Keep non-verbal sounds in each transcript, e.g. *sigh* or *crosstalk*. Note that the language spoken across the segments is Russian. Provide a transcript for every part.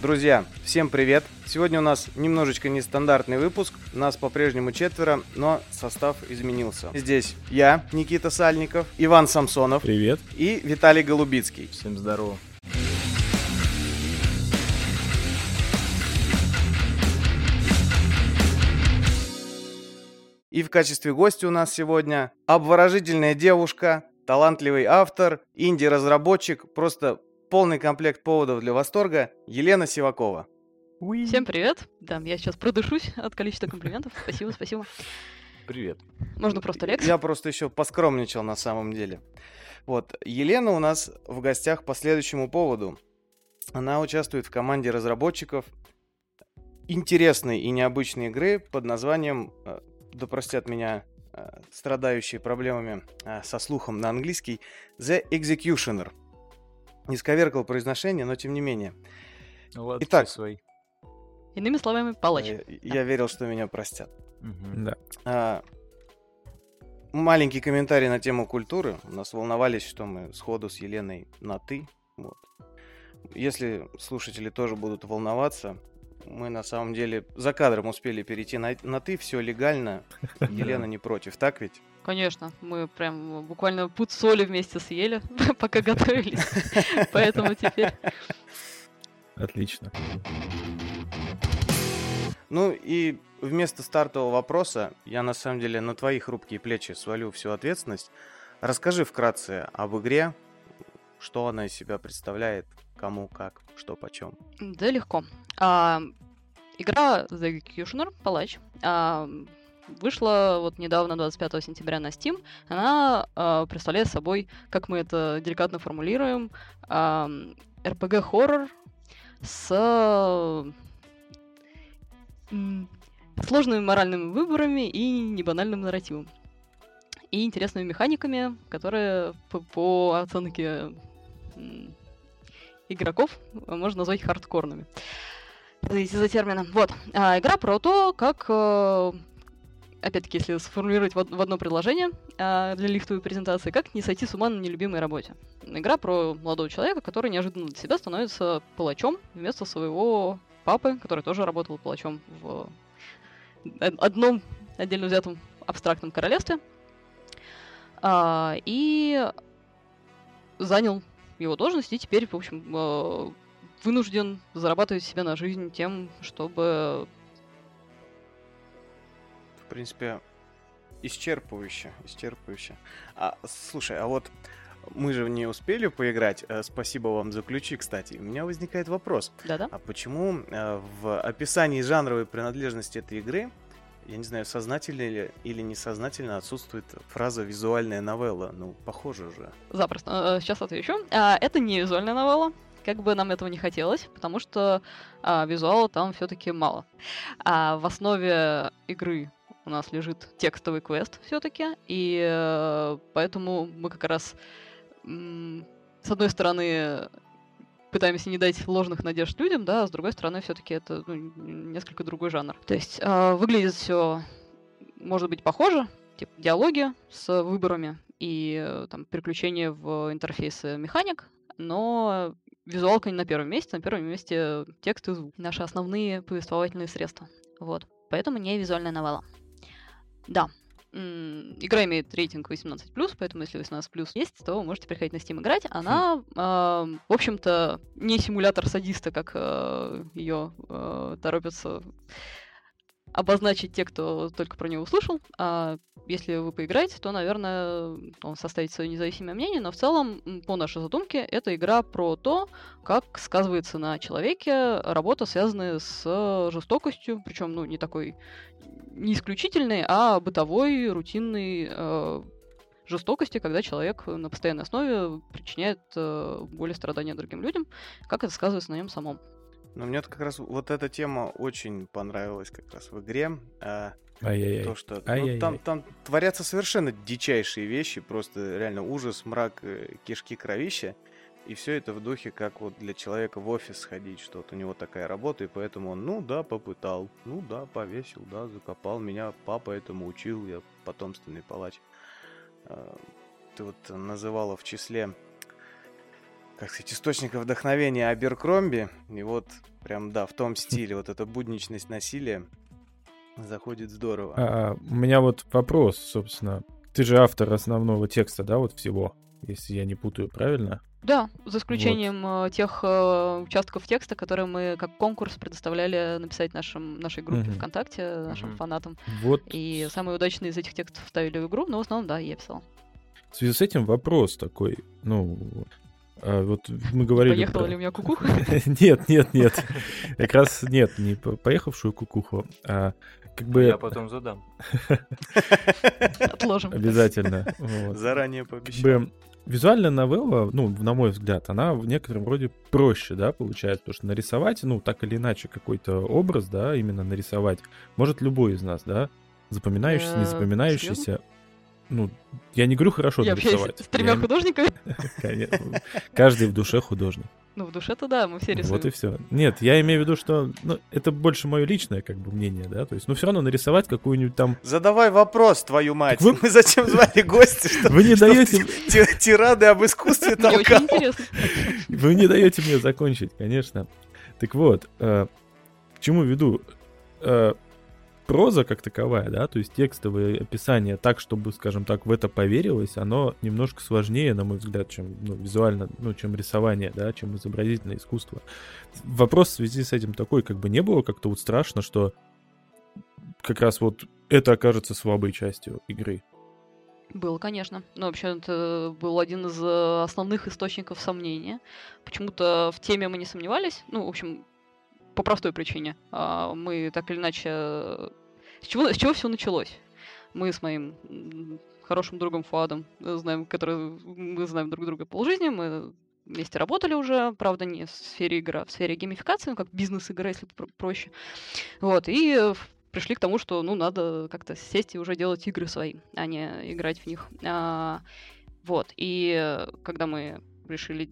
Друзья, всем привет! Сегодня у нас немножечко нестандартный выпуск. Нас по-прежнему четверо, но состав изменился. Здесь я, Никита Сальников, Иван Самсонов. Привет. И Виталий Голубицкий. Всем здорово. И в качестве гостя у нас сегодня обворожительная девушка, талантливый автор, инди-разработчик, просто полный комплект поводов для восторга Елена Сивакова. Всем привет. Да, я сейчас продышусь *laughs* от количества комплиментов. Спасибо, спасибо. Привет. Можно просто Лекс. Я просто еще поскромничал на самом деле. Вот, Елена у нас в гостях по следующему поводу. Она участвует в команде разработчиков интересной и необычной игры под названием, э, да простят меня э, страдающие проблемами э, со слухом на английский, The Executioner исковеркал произношение, но тем не менее. Ладно, Итак. свои. Иными словами, палач. Я, я верил, что меня простят. Да. А, маленький комментарий на тему культуры. У нас волновались, что мы сходу с Еленой на «ты». Вот. Если слушатели тоже будут волноваться, мы на самом деле за кадром успели перейти на, на «ты», все легально. *laughs* Елена не против, так ведь? Конечно, мы прям буквально пуд соли вместе съели, *laughs* пока готовились. *laughs* Поэтому теперь... Отлично. Ну и вместо стартового вопроса я на самом деле на твои хрупкие плечи свалю всю ответственность. Расскажи вкратце об игре, что она из себя представляет, кому, как, что, почем. Да, легко. А, игра The Executioner, палач, а, вышла вот недавно, 25 сентября на Steam. Она а, представляет собой, как мы это деликатно формулируем, а, RPG-хоррор с м, сложными моральными выборами и небанальным нарративом. И интересными механиками, которые по, по оценке м, игроков можно назвать хардкорными. Извините за термина. Вот. А, игра про то, как э, опять-таки, если сформулировать в, в одно предложение а, для лифтовой презентации, как не сойти с ума на нелюбимой работе. Игра про молодого человека, который неожиданно для себя становится палачом вместо своего папы, который тоже работал палачом в од- одном отдельно взятом абстрактном королевстве. А, и занял его должность, и теперь, в общем, э, вынужден зарабатывать себе на жизнь тем, чтобы В принципе, исчерпывающе, исчерпывающе. А, слушай, а вот мы же не успели поиграть. Э, Спасибо вам за ключи, кстати. У меня возникает вопрос. Да-да. А почему э, в описании жанровой принадлежности этой игры, я не знаю, сознательно или, или несознательно отсутствует фраза «визуальная новелла»? Ну, похоже же. Запросто. Э, Сейчас отвечу. А, Это не визуальная новелла. Как бы нам этого не хотелось, потому что а, визуала там все-таки мало. А в основе игры у нас лежит текстовый квест все-таки, и э, поэтому мы как раз с одной стороны пытаемся не дать ложных надежд людям, да, а с другой стороны все-таки это ну, несколько другой жанр. То есть э, выглядит все, может быть, похоже, типа диалоги с выборами и э, там переключение в интерфейсы механик, но визуалка не на первом месте, на первом месте текст и звук. Наши основные повествовательные средства. Вот. Поэтому не визуальная новелла. Да. Игра имеет рейтинг 18+, поэтому если 18+, есть, то можете приходить на Steam играть. Она, ам, в общем-то, не симулятор садиста, как ее торопятся обозначить те, кто только про него услышал. А если вы поиграете, то, наверное, он составит свое независимое мнение, но в целом, по нашей задумке, это игра про то, как сказывается на человеке работа, связанная с жестокостью, причем, ну, не такой не исключительной, а бытовой, рутинной э, жестокости, когда человек на постоянной основе причиняет э, боль и страдания другим людям, как это сказывается на нем самом. Но мне как раз вот эта тема очень понравилась как раз в игре. А, Ай-яй-яй. То, что ну, там, там творятся совершенно дичайшие вещи, просто реально ужас, мрак, э, кишки, кровища. И все это в духе, как вот для человека в офис сходить, что вот у него такая работа, и поэтому он, ну да, попытал, ну да, повесил, да, закопал. Меня папа этому учил, я потомственный палач. А, Ты вот называла в числе как сказать, источника вдохновения Аберкромби. И вот прям, да, в том стиле, вот эта будничность насилия заходит здорово. А, у меня вот вопрос, собственно. Ты же автор основного текста, да, вот всего, если я не путаю, правильно? Да, за исключением вот. тех э, участков текста, которые мы как конкурс предоставляли написать нашим, нашей группе угу. ВКонтакте, нашим угу. фанатам. Вот. И самые удачные из этих текстов вставили в игру, но в основном, да, я писал. В связи с этим вопрос такой, ну, а вот мы говорили... Поехала про... ли у меня кукуха? *laughs* нет, нет, нет. Как раз нет, не поехавшую кукуху, а как бы... Я потом задам. *laughs* Отложим. Обязательно. Заранее пообещал. Визуальная новелла, ну, на мой взгляд, она в некотором роде проще, да, получается, потому что нарисовать, ну, так или иначе, какой-то образ, да, именно нарисовать, может любой из нас, да, запоминающийся, не э, запоминающийся. Ну, я не говорю хорошо я нарисовать. с тремя художниками? *laughs* Каждый в душе художник. Ну, в душе-то да, мы все рисуем. Вот и все. Нет, я имею в виду, что ну, это больше мое личное, как бы, мнение, да. То есть, ну, все равно нарисовать какую-нибудь там. Задавай вопрос, твою мать. Вы... Мы зачем звали гостя? *laughs* Что, вы не даете. Тирады об искусстве толкал. *laughs* Вы не даете мне закончить, конечно. Так вот, э, к чему веду? Проза как таковая, да, то есть текстовое описание так, чтобы, скажем так, в это поверилось, оно немножко сложнее, на мой взгляд, чем ну, визуально, ну, чем рисование, да, чем изобразительное искусство. Вопрос в связи с этим такой, как бы не было как-то вот страшно, что как раз вот это окажется слабой частью игры. Было, конечно. Ну, вообще, это был один из э, основных источников сомнения. Почему-то в теме мы не сомневались. Ну, в общем, по простой причине. А, мы так или иначе... С чего, с чего все началось? Мы с моим хорошим другом Фуадом, э, знаем, который мы знаем друг друга полжизни, мы вместе работали уже, правда, не в сфере игры, а в сфере геймификации, ну, как бизнес-игра, если проще. Вот, и пришли к тому, что, ну, надо как-то сесть и уже делать игры свои, а не играть в них. А, вот, и когда мы решили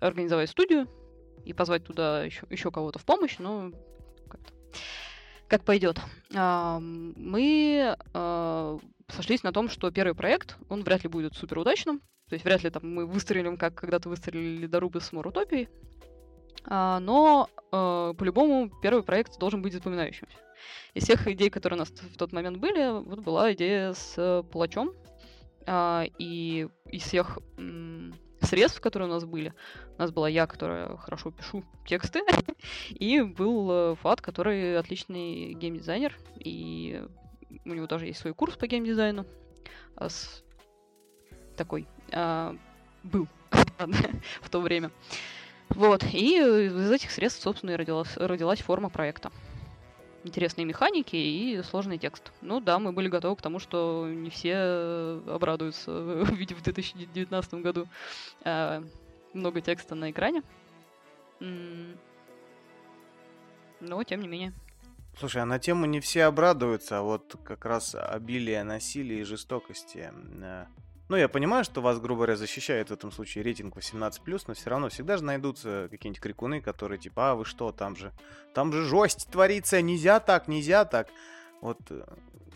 организовать студию, и позвать туда еще, еще кого-то в помощь, но как, как пойдет. А, мы а, сошлись на том, что первый проект, он вряд ли будет супер удачным. То есть вряд ли там мы выстрелим, как когда-то выстрелили Дорубы с Морутопией. А, но по-любому первый проект должен быть запоминающимся. Из всех идей, которые у нас в тот момент были, вот была идея с палачом. А, и из всех средств, которые у нас были. У нас была я, которая хорошо пишу тексты, *laughs* и был э, Фат, который отличный геймдизайнер, и у него тоже есть свой курс по геймдизайну. А с... Такой. А, был *laughs* в то время. Вот, и из этих средств, собственно, и родилась, родилась форма проекта интересные механики и сложный текст. Ну да, мы были готовы к тому, что не все обрадуются, *laughs* увидев в 2019 году э, много текста на экране. Но, тем не менее. Слушай, а на тему не все обрадуются, а вот как раз обилие насилия и жестокости э, ну, я понимаю, что вас, грубо говоря, защищает в этом случае рейтинг 18+, но все равно всегда же найдутся какие-нибудь крикуны, которые типа, а вы что, там же, там же жесть творится, нельзя так, нельзя так. Вот э,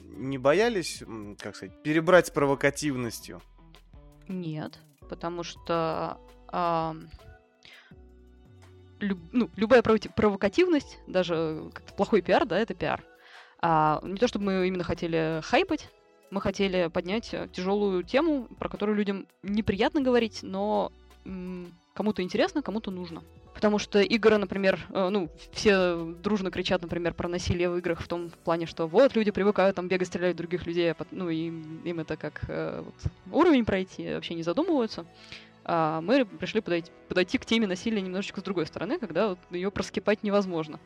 не боялись, как сказать, перебрать с провокативностью? Нет, потому что а, люб, ну, любая провокативность, даже плохой пиар, да, это пиар. А, не то чтобы мы именно хотели хайпать, мы хотели поднять э, тяжелую тему, про которую людям неприятно говорить, но кому-то интересно, кому-то нужно. Потому что игры, например, э, ну, все дружно кричат, например, про насилие в играх в том плане, что вот люди привыкают там бегать, стрелять в других людей, а ну, и им это как э, вот, уровень пройти, вообще не задумываются. А мы пришли подойти, подойти к теме насилия немножечко с другой стороны, когда вот, ее проскипать невозможно.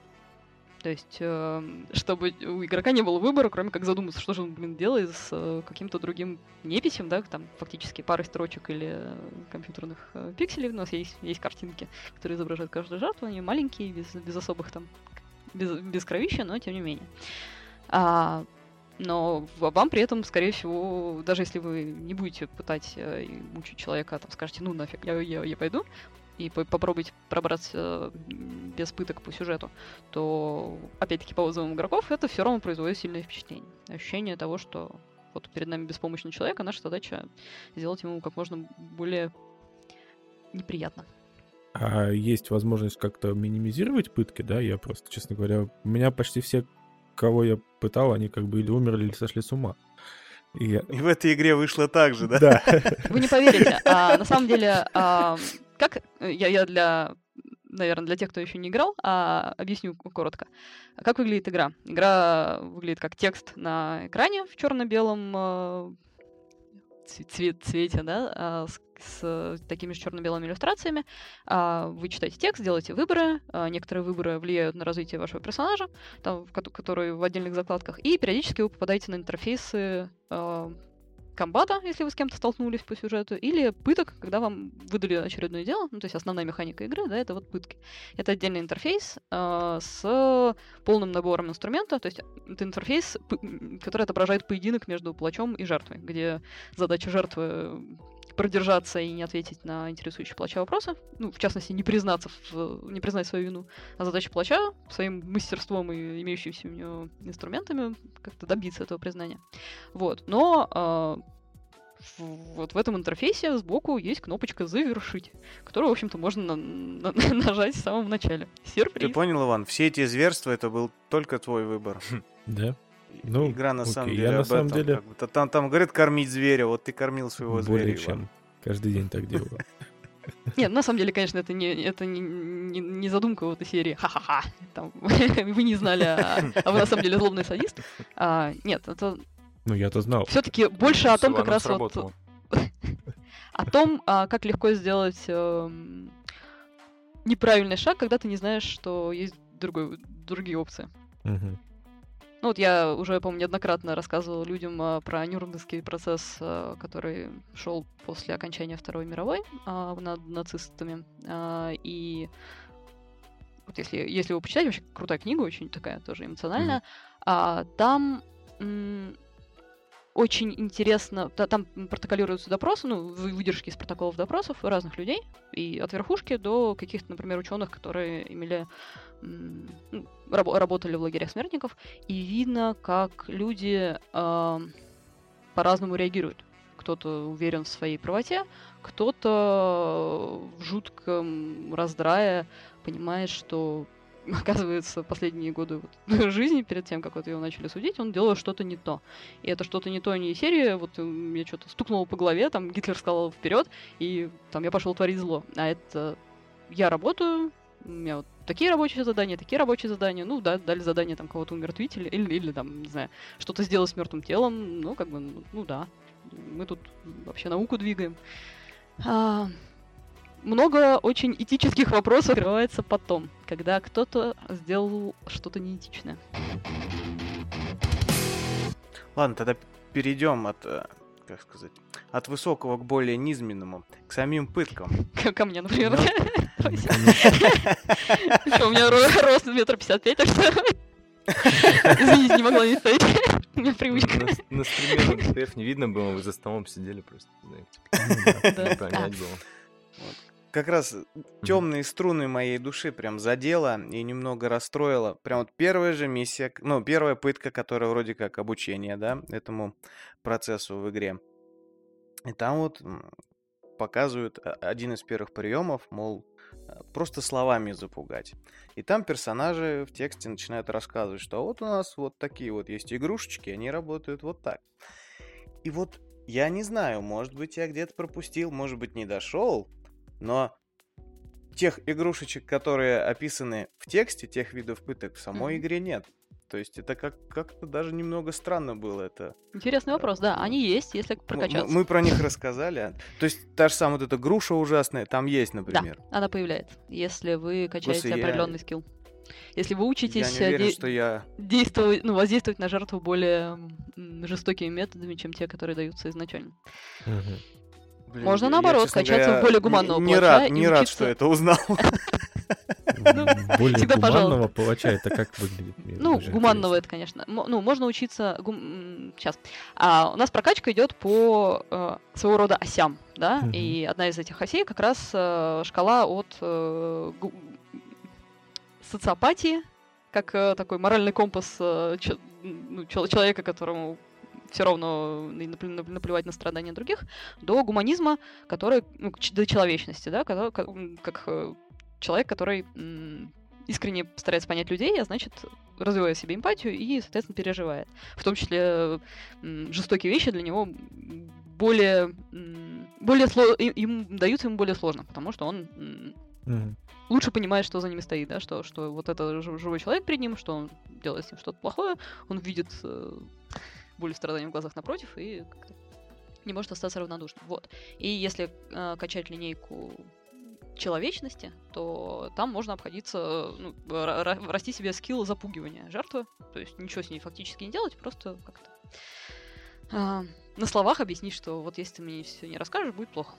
То есть, эм, чтобы у игрока не было выбора, кроме как задуматься, что же он, блин, делает с э, каким-то другим неписем, да, там фактически парой строчек или э, компьютерных э, пикселей. У нас есть, есть картинки, которые изображают каждую жертву, они маленькие, без, без особых там, без, без кровища, но тем не менее. А, но вам при этом, скорее всего, даже если вы не будете пытать мучить человека, там скажете, ну нафиг, я, я, я пойду, и по попробовать пробраться без пыток по сюжету, то, опять-таки, по отзывам игроков, это все равно производит сильное впечатление. Ощущение того, что вот перед нами беспомощный человек, а наша задача сделать ему как можно более неприятно. а есть возможность как-то минимизировать пытки, да, я просто, честно говоря, у меня почти все, кого я пытал, они как бы или умерли, или сошли с ума. И, я... и в этой игре вышло так же, да? Да. Вы не поверите. А, на самом деле, а, как я, я для наверное, для тех, кто еще не играл, а объясню коротко. Как выглядит игра? Игра выглядит как текст на экране в черно-белом э, цвет, цвете, да, а, с, с такими же черно-белыми иллюстрациями. А, вы читаете текст, делаете выборы. А, некоторые выборы влияют на развитие вашего персонажа, там, которые в отдельных закладках. И периодически вы попадаете на интерфейсы а, комбата, если вы с кем-то столкнулись по сюжету, или пыток, когда вам выдали очередное дело, ну, то есть основная механика игры, да, это вот пытки. Это отдельный интерфейс э, с полным набором инструмента, то есть это интерфейс, который отображает поединок между плачом и жертвой, где задача жертвы продержаться и не ответить на интересующие плача вопросы. Ну, в частности, не признаться, в, не признать свою вину. А задача плача своим мастерством и имеющимися у него инструментами как-то добиться этого признания. Вот. Но э, вот в этом интерфейсе сбоку есть кнопочка «Завершить», которую, в общем-то, можно на- на- *laughs* нажать в самом начале. Сюрприз. Ты понял, Иван? Все эти зверства — это был только твой выбор. *laughs* Да. Ну, Игра на окей, самом я деле на об самом этом. деле- как бы. Там, там говорят кормить зверя, вот ты кормил своего зверя. Более Иван. чем. Каждый день так делаю. *laughs* Нет, на самом деле, конечно, это не, это не, не, не задумка вот этой серии «Ха-ха-ха», там, *laughs* вы не знали, а, а вы на самом деле злобный садист. А, нет, это Ну, я-то знал. все-таки больше о том, как раз вот *laughs* о том, а, как легко сделать эм, неправильный шаг, когда ты не знаешь, что есть другой, другие опции. Мгм. Ну вот я уже, по-моему, неоднократно рассказывал людям а, про Нюрнбергский процесс, а, который шел после окончания Второй мировой а, над нацистами. И вот если, если вы почитаете, вообще крутая книга, очень такая тоже эмоциональная, а, там очень интересно, та- там протоколируются допросы, ну, вы- выдержки из протоколов допросов разных людей, и от верхушки до каких-то, например, ученых, которые имели ну, рабо- работали в лагерях смертников, и видно, как люди а, по-разному реагируют. Кто-то уверен в своей правоте, кто-то в жутком раздрае понимает, что *laughs* оказывается, последние годы вот *laughs* жизни, перед тем, как вот его начали судить, он делал что-то не то. И это что-то не то, не серия, вот э, мне что-то стукнуло по голове, там *laughs* Гитлер сказал вперед, и там я пошел творить зло. А это я работаю, у меня вот такие рабочие задания, такие рабочие задания, ну да, дали задание там кого-то умертвить или, или, или там, не знаю, что-то сделать с мертвым телом, ну как бы, ну, ну да, мы тут вообще науку двигаем. А, много очень этических вопросов открывается потом, когда кто-то сделал что-то неэтичное. Ладно, тогда перейдем от, э, как сказать, от высокого к более низменному, к самим пыткам. Ко *laughs* ко мне, например. Ну, *laughs* у меня ро- рост метр пятьдесят пять, так что... *laughs* Извините, не могла не стоять. У меня привычка. На, на стриме не видно было, вы за столом сидели просто. знаете. Да. Понять было. Как раз темные струны моей души прям задела и немного расстроила. Прям вот первая же миссия, ну, первая пытка, которая вроде как обучение, да, этому процессу в игре. И там вот показывают а, один из первых приемов, мол, а, просто словами запугать. И там персонажи в тексте начинают рассказывать, что вот у нас вот такие вот есть игрушечки, они работают вот так. И вот я не знаю, может быть, я где-то пропустил, может быть, не дошел, но тех игрушечек, которые описаны в тексте, тех видов пыток в самой Мгм. игре нет. То есть это как- как-то даже немного странно было это. Интересный вопрос, да. Они есть, если прокачаться. Мы про них рассказали. То есть та же самая вот эта груша ужасная, там есть, например. Она появляется, если вы качаете я- определенный скилл. Если вы Я учитесь не э, уверен, де- что я... действовать, ну, воздействовать на жертву более жестокими методами, чем те, которые даются изначально. Мгм. Блин, Можно я, наоборот, честно качаться в более не- гуманного не, плача рад, и не рад, учиться- что это узнал. *laughs* Более всегда гуманного палача, это как выглядит? Ну, гуманного это, конечно. Ну, можно учиться... Сейчас. А, у нас прокачка идет по э, своего рода осям, да? И одна из этих осей как раз э, шкала от э, гу- социопатии, как э, такой моральный компас э, ну, чел- человека, которому все равно наплевать на страдания других, до гуманизма, который, ну, до человечности, да, как, как, э, человек, который искренне старается понять людей, а значит, развивает в себе эмпатию и, соответственно, переживает. В том числе жестокие вещи для него более, более сло- им, даются ему более сложно, потому что он Мгм. лучше понимает, что за ними стоит, да, что, что вот это жи- живой человек перед ним, что он делает с ним что-то плохое, он видит э, боль страдания в глазах напротив и не может остаться равнодушным. Вот. И если э, качать линейку человечности, то там можно обходиться, э, ну, ра- ра- расти себе скилл запугивания жертвы, то есть ничего с ней фактически не делать, просто как-то а, на словах объяснить, что вот если ты мне все не расскажешь, будет плохо.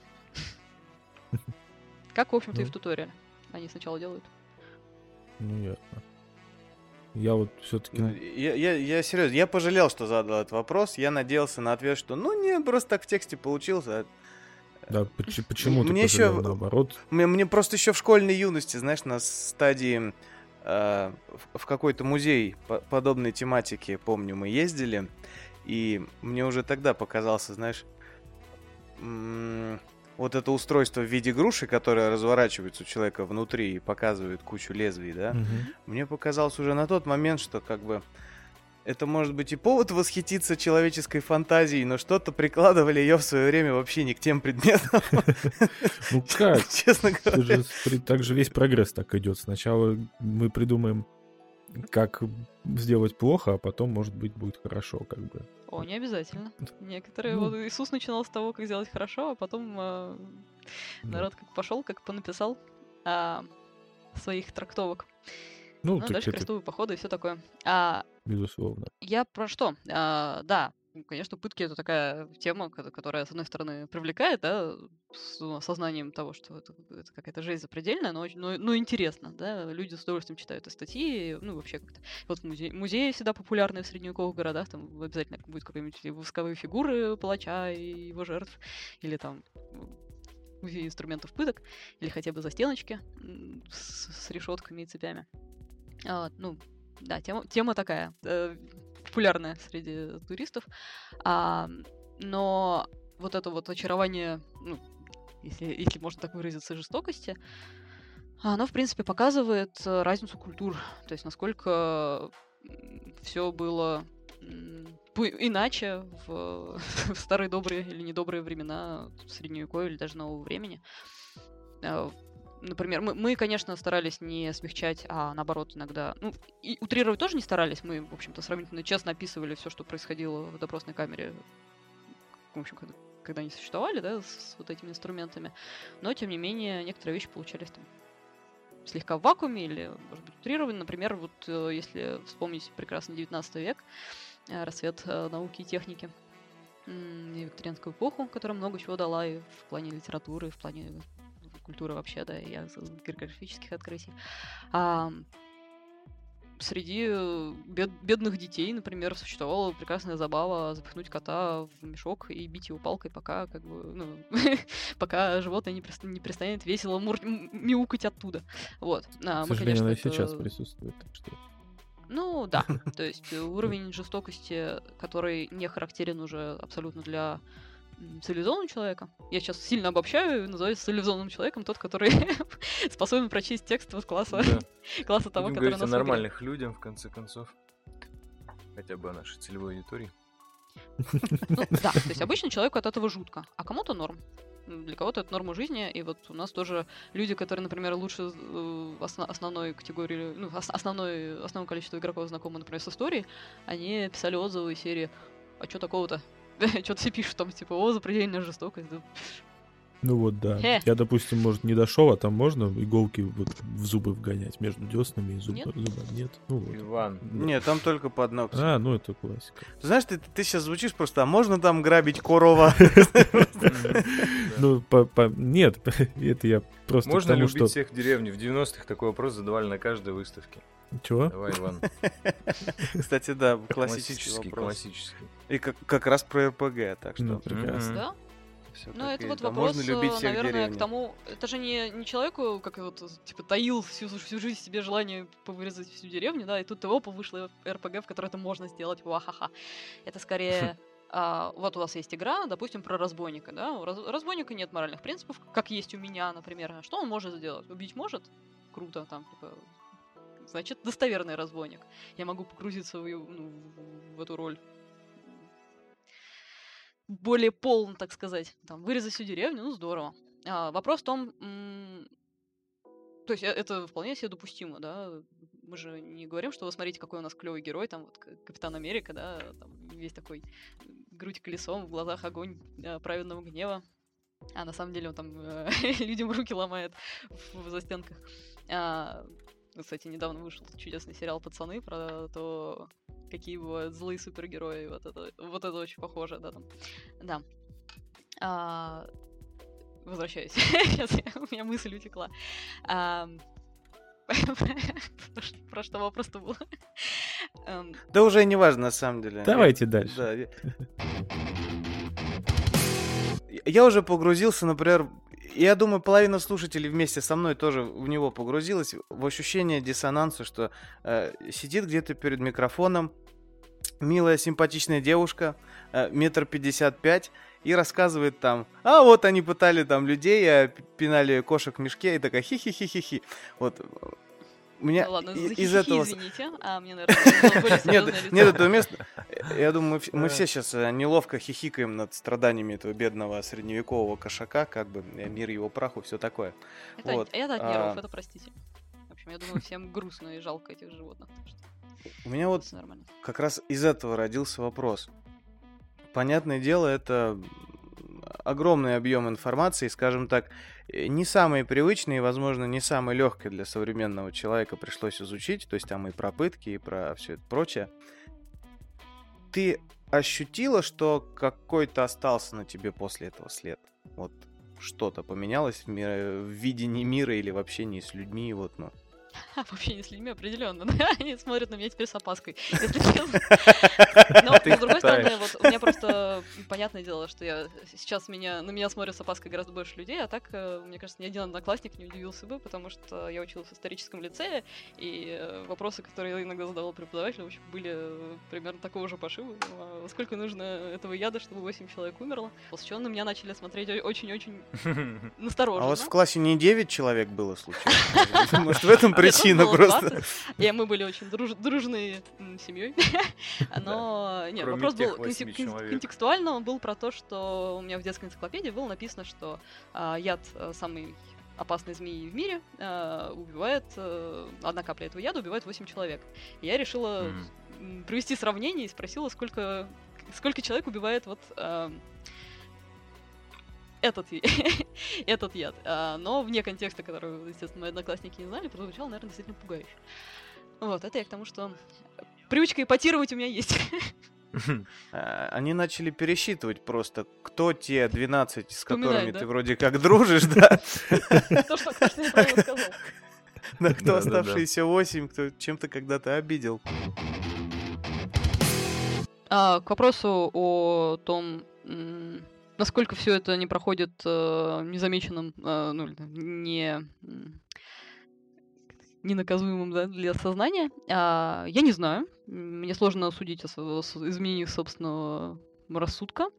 *laughs* Как, в общем-то, и в Ну. туториале. Они сначала делают. Ну, ясно. Я вот все-таки... Ну, Я, я, я серьезно, я пожалел, что задал этот вопрос. Я надеялся на ответ, что ну не, просто так в тексте получился. Да, поч- почему ты Мне пожалел, ещё- наоборот? Мне, мне просто еще в школьной юности, знаешь, на стадии э, в, в какой-то музей по- подобной тематики, помню, мы ездили, и мне уже тогда показался, знаешь, вот это устройство в виде груши, которое разворачивается у человека внутри и показывает кучу лезвий, да, Мгм. мне показалось уже на тот момент, что как бы это может быть и повод восхититься человеческой фантазией, но что-то прикладывали ее в свое время вообще не к тем предметам. Ну как? *laughs* Честно говоря. так же весь прогресс так идет. Сначала мы придумаем, как сделать плохо, а потом, может быть, будет хорошо, как бы. О, не обязательно. Некоторые, Ну. вот Иисус начинал с того, как сделать хорошо, а потом э, Да. народ как пошел, как понаписал а, своих трактовок. Ну, Ну, дальше крестовые походы и все такое. А, безусловно. я про что? А, да, ну, конечно, пытки это такая тема, ко- которая, с одной стороны, привлекает, да, с ну, осознанием того, что это, это какая-то жизнь запредельная, но, но, но интересно, да, люди с удовольствием читают и статьи, ну, вообще как-то. Вот музей, музеи всегда популярны в средневековых городах, там обязательно будет какие-нибудь восковые фигуры палача и его жертв, или там музей инструментов пыток, или хотя бы застеночки с, с решетками и цепями. А, ну, да, тема, тема такая, э, популярная среди туристов. А, но вот это вот очарование, ну, если, если можно так выразиться, жестокости, оно, в принципе, показывает э, разницу культур. То есть, насколько все было иначе в, *laughs* в старые добрые или недобрые времена средневековья или даже нового времени. Например, мы, мы, конечно, старались не смягчать, а наоборот иногда... Ну, и утрировать тоже не старались. Мы, в общем-то, сравнительно честно описывали все, что происходило в допросной камере, в общем, когда, когда они существовали, да, с, с вот этими инструментами. Но, тем не менее, некоторые вещи получались там слегка в вакууме или, может быть, утрированы. Например, вот э, если вспомнить прекрасный 19 век, э, расцвет э, науки и техники, и викторианскую эпоху, которая много чего дала и в плане литературы, и в плане культуры вообще, да, и а- географических открытий. А, среди э, бед- бедных детей, например, существовала прекрасная забава запихнуть кота в мешок и бить его палкой, пока как бы, ну, *laughs* пока животное не, прист- не перестанет весело мур- мяукать оттуда. Вот. А, К мы, сожалению, конечно, она и сейчас это- присутствует. Так что... ну да, *laughs* то есть э, уровень жестокости, который не характерен уже абсолютно для м, цивилизованного человека. Я сейчас сильно обобщаю называю цивилизованным человеком тот, который *laughs* способен прочесть текст вот класса, Да. *laughs* класса того, Будем который говорить нас о нормальных людях, в конце концов. Хотя бы о нашей целевой аудитории. Ну, *laughs* да, то есть обычно человеку от этого жутко, а кому-то норм. Для кого-то это норма жизни, и вот у нас тоже люди, которые, например, лучше э, осно- основной категории, ну, ос- основной, основное количество игроков знакомы, например, с историей, они писали отзывы из серии «А чё такого-то?» *laughs* Что-то все пишут там, типа, «О, запредельная жестокость». Ну вот, да. Хе. Я, допустим, может, не дошел, а там можно иголки вот в зубы вгонять между деснами и зуб- Нет. зубами. Нет. Ну вот. Иван. Да. Нет, там только под ногти. А, ну это классика. Ты знаешь, ты, ты сейчас звучишь просто, а можно там грабить корова? *laughs* Ну, нет, *laughs* это я просто Можно что... всех в деревне. В 90-х такой вопрос задавали на каждой выставке. Чего? Давай, Иван. *laughs* Кстати, да, классический Классический, вопрос. классический. И как, как раз про РПГ, так что Ну, прекрасно. Да? Всё Ну, это вот. Да, вопрос, Можно любить э, всех наверное, деревне. к тому... Это же не, не человеку, как вот, типа, таил всю, всю жизнь себе желание повырезать всю деревню, да, и тут его вышло РПГ, в которой это можно сделать, вахаха. Это скорее а, вот у вас есть игра, допустим, про разбойника, да, у раз- разбойника нет моральных принципов, как есть у меня, например. А Что он может сделать? Убить может? Круто, там, типа, значит, достоверный разбойник. Я могу погрузиться в, ну, в эту роль более полно, так сказать. Там, вырезать всю деревню, ну, здорово. А, вопрос в том, м, то есть э- это вполне себе допустимо, да. Мы же не говорим, что вы смотрите, какой у нас клевый герой, там вот Капитан Америка, да, там весь такой грудь колесом, в глазах огонь э, праведного гнева. А на самом деле он там э, *laughs* людям руки ломает в, в застенках. А, кстати, недавно вышел чудесный сериал «Пацаны» про то, какие бывают злые супергерои. Вот это, вот это очень похоже, да, там. Да. А, возвращаюсь. *laughs* Сейчас я- у меня мысль утекла. Ам, *laughs* Про что вопрос-то был? Эм, Да уже не важно, на самом деле. Давайте дальше. Да. я- Я уже погрузился, например, я думаю, половина слушателей вместе со мной тоже в него погрузилась, в ощущение диссонанса, что э, сидит где-то перед микрофоном милая, симпатичная девушка, э, метр пятьдесят пять, и рассказывает там, а вот они пытали там людей, а пинали кошек в мешке, и такая хи-хи-хи-хи-хи. Вот. э, У меня Ну ладно, из хихи этого... извините, а мне, наверное, Нет, нет этого места. Я думаю, мы, мы все сейчас неловко хихикаем над страданиями этого бедного средневекового кошака, как бы э, мир его праху, все такое. Это, Вот, это от нервов, а. это простите. В общем, я думаю, всем грустно и жалко этих животных. что У меня вот как раз из этого родился вопрос. Понятное дело, это огромный объем информации, скажем так, э, не самые привычные, и, возможно, не самые легкие для современного человека пришлось изучить, то есть там и про пытки, и про все это прочее. Ты ощутила, что какой-то остался на тебе после этого след? Вот что-то поменялось в, мире- в видении мира или в общении с людьми, вот, ну. *laughs* В общении с людьми определенно. *laughs* Они смотрят на меня теперь с опаской. если *laughs* честно. Но, но, с другой стороны, вот у меня просто понятное дело, что я сейчас меня на меня смотрят с опаской гораздо больше людей, а так, э, мне кажется, ни один одноклассник не удивился бы, потому что я училась в историческом лицее, и э, вопросы, которые я иногда задавала преподавателю, в общем, были э, примерно такого же пошива. Ну, а Сколько нужно этого яда, чтобы 8 человек умерло? После чего на меня начали смотреть очень-очень настороженно. А у вас в классе не 9 человек было случайно? Может, в этом причина просто? 20, *laughs* И мы были очень друж- дружной семьей. *laughs* Но нет, вопрос был контекстуально, он был про то, что у меня в детской энциклопедии было написано, что а, яд э, самый опасной змеи в мире а, убивает, э, одна капля этого яда убивает 8 человек. И я решила м, провести сравнение и спросила, сколько, сколько человек убивает вот а, этот, я- *laughs* этот яд. А, но вне контекста, который, естественно, мои одноклассники не знали, прозвучало, наверное, действительно пугающе. Вот, это я к тому, что привычка эпатировать у меня есть. *laughs* А, Они начали пересчитывать просто, кто те 12, с которыми да? ты вроде как дружишь, да, *laughs* То, что кто сказал. да, кто оставшиеся 8, кто чем-то когда-то обидел. А, к вопросу о том, насколько все это не проходит э, незамеченным, э, ну, не ненаказуемым да, для сознания, а, я не знаю. Мне сложно судить о с- изменении собственного рассудка.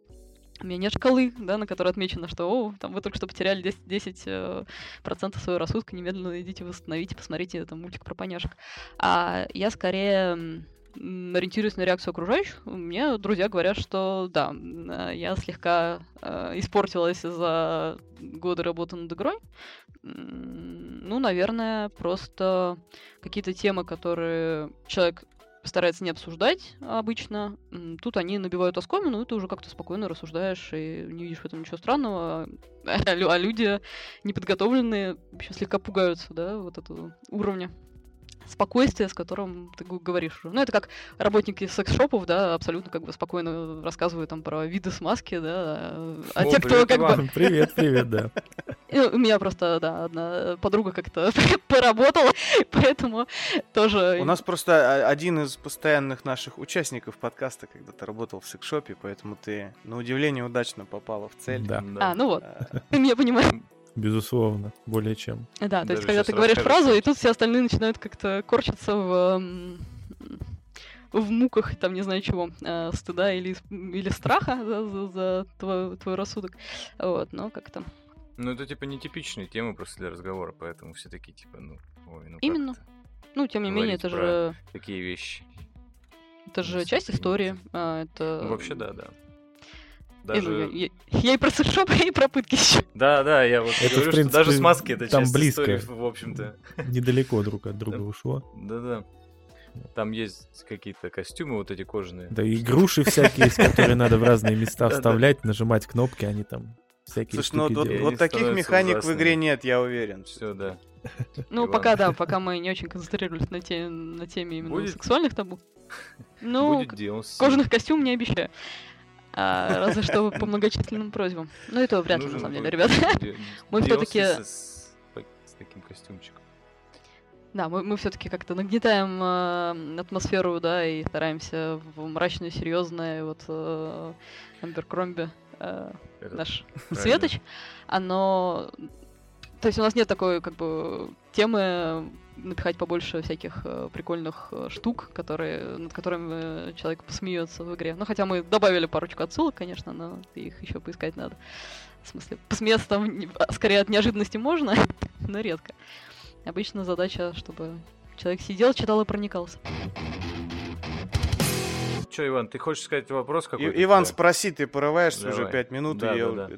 У меня нет шкалы, да, на которой отмечено, что о, там вы только что потеряли 10, 10 э, процентов своего рассудка, немедленно идите восстановите, посмотрите там мультик про поняшек. А я скорее ориентируюсь на реакцию окружающих. Мне друзья говорят, что да, э, я слегка э, испортилась за годы работы над игрой. Ну, наверное, просто какие-то темы, которые человек старается не обсуждать обычно. Тут они набивают оскомину, и ты уже как-то спокойно рассуждаешь и не видишь в этом ничего странного. А а люди неподготовленные вообще слегка пугаются, да, вот этого уровня спокойствия, с которым ты говоришь. Ну, это как работники секс-шопов, да, абсолютно как бы спокойно рассказывают там про виды смазки, да, а О, те, кто привет, как бы... Иван. Привет, привет, да. *laughs* У меня просто, да, одна подруга как-то *laughs* поработала, *laughs* поэтому тоже... У нас просто а, один из постоянных наших участников подкаста когда-то работал в секшопе, поэтому ты, на удивление, удачно попала в цель. Да, А, ну вот, ты меня понимаешь. Безусловно, более чем. Да, то есть, Даже когда ты говоришь фразу, и тут все остальные начинают как-то корчиться в... м, в муках, там, не знаю чего, э, стыда или, или страха за, за, за твой, твой рассудок. Вот, но как-то... Ну, это, типа, нетипичные темы просто для разговора, поэтому все такие, типа, ну, ой, ну Именно. Ну, тем не менее, это же, Такие вещи. это же ну, часть истории. а, это... Ну, вообще, да, да. Я, Даже... я- я- я и про секшоп, *laughs* и про пытки еще. Да, да, я вот Это, в говорю, принципе, что даже с маски это там часть близко. истории, в общем-то. Недалеко друг от друга Да. ушло. Да-да. Там есть какие-то костюмы вот эти кожаные. Да и груши всякие которые надо в разные места вставлять, нажимать кнопки, они там всякие Слушай, ну вот, вот- таких механик в игре нет, я уверен. Все, да. Ну, пока да, пока мы не очень концентрировались на, те, на теме именно Будет? сексуальных табу. *laughs* Ну, Будет кожаных костюм не обещаю. А, разве что по многочисленным просьбам. Ну, это вряд ли, на самом деле, ребят. *laughs* *laughs* Мы DLC всё-таки- с- таким костюмчиком. Да, мы, мы все-таки как-то нагнетаем э, атмосферу, да, и стараемся в мрачное, серьезное, вот э, Амберкромби, э, Этот, наш правильно. Светоч, оно... То есть у нас нет такой, как бы, темы напихать побольше всяких э, прикольных э, штук, которые, над которыми человек посмеется в игре. Ну, хотя мы добавили парочку отсылок, конечно, но их еще поискать надо. В смысле, посмеяться там не- а, скорее от неожиданности можно, *laughs* но редко. Обычно задача, чтобы человек сидел, читал и проникался. Чё, Иван, ты хочешь сказать вопрос И- какой-то? Иван, спроси, ты порываешься уже пять минут, Да, и я да, да.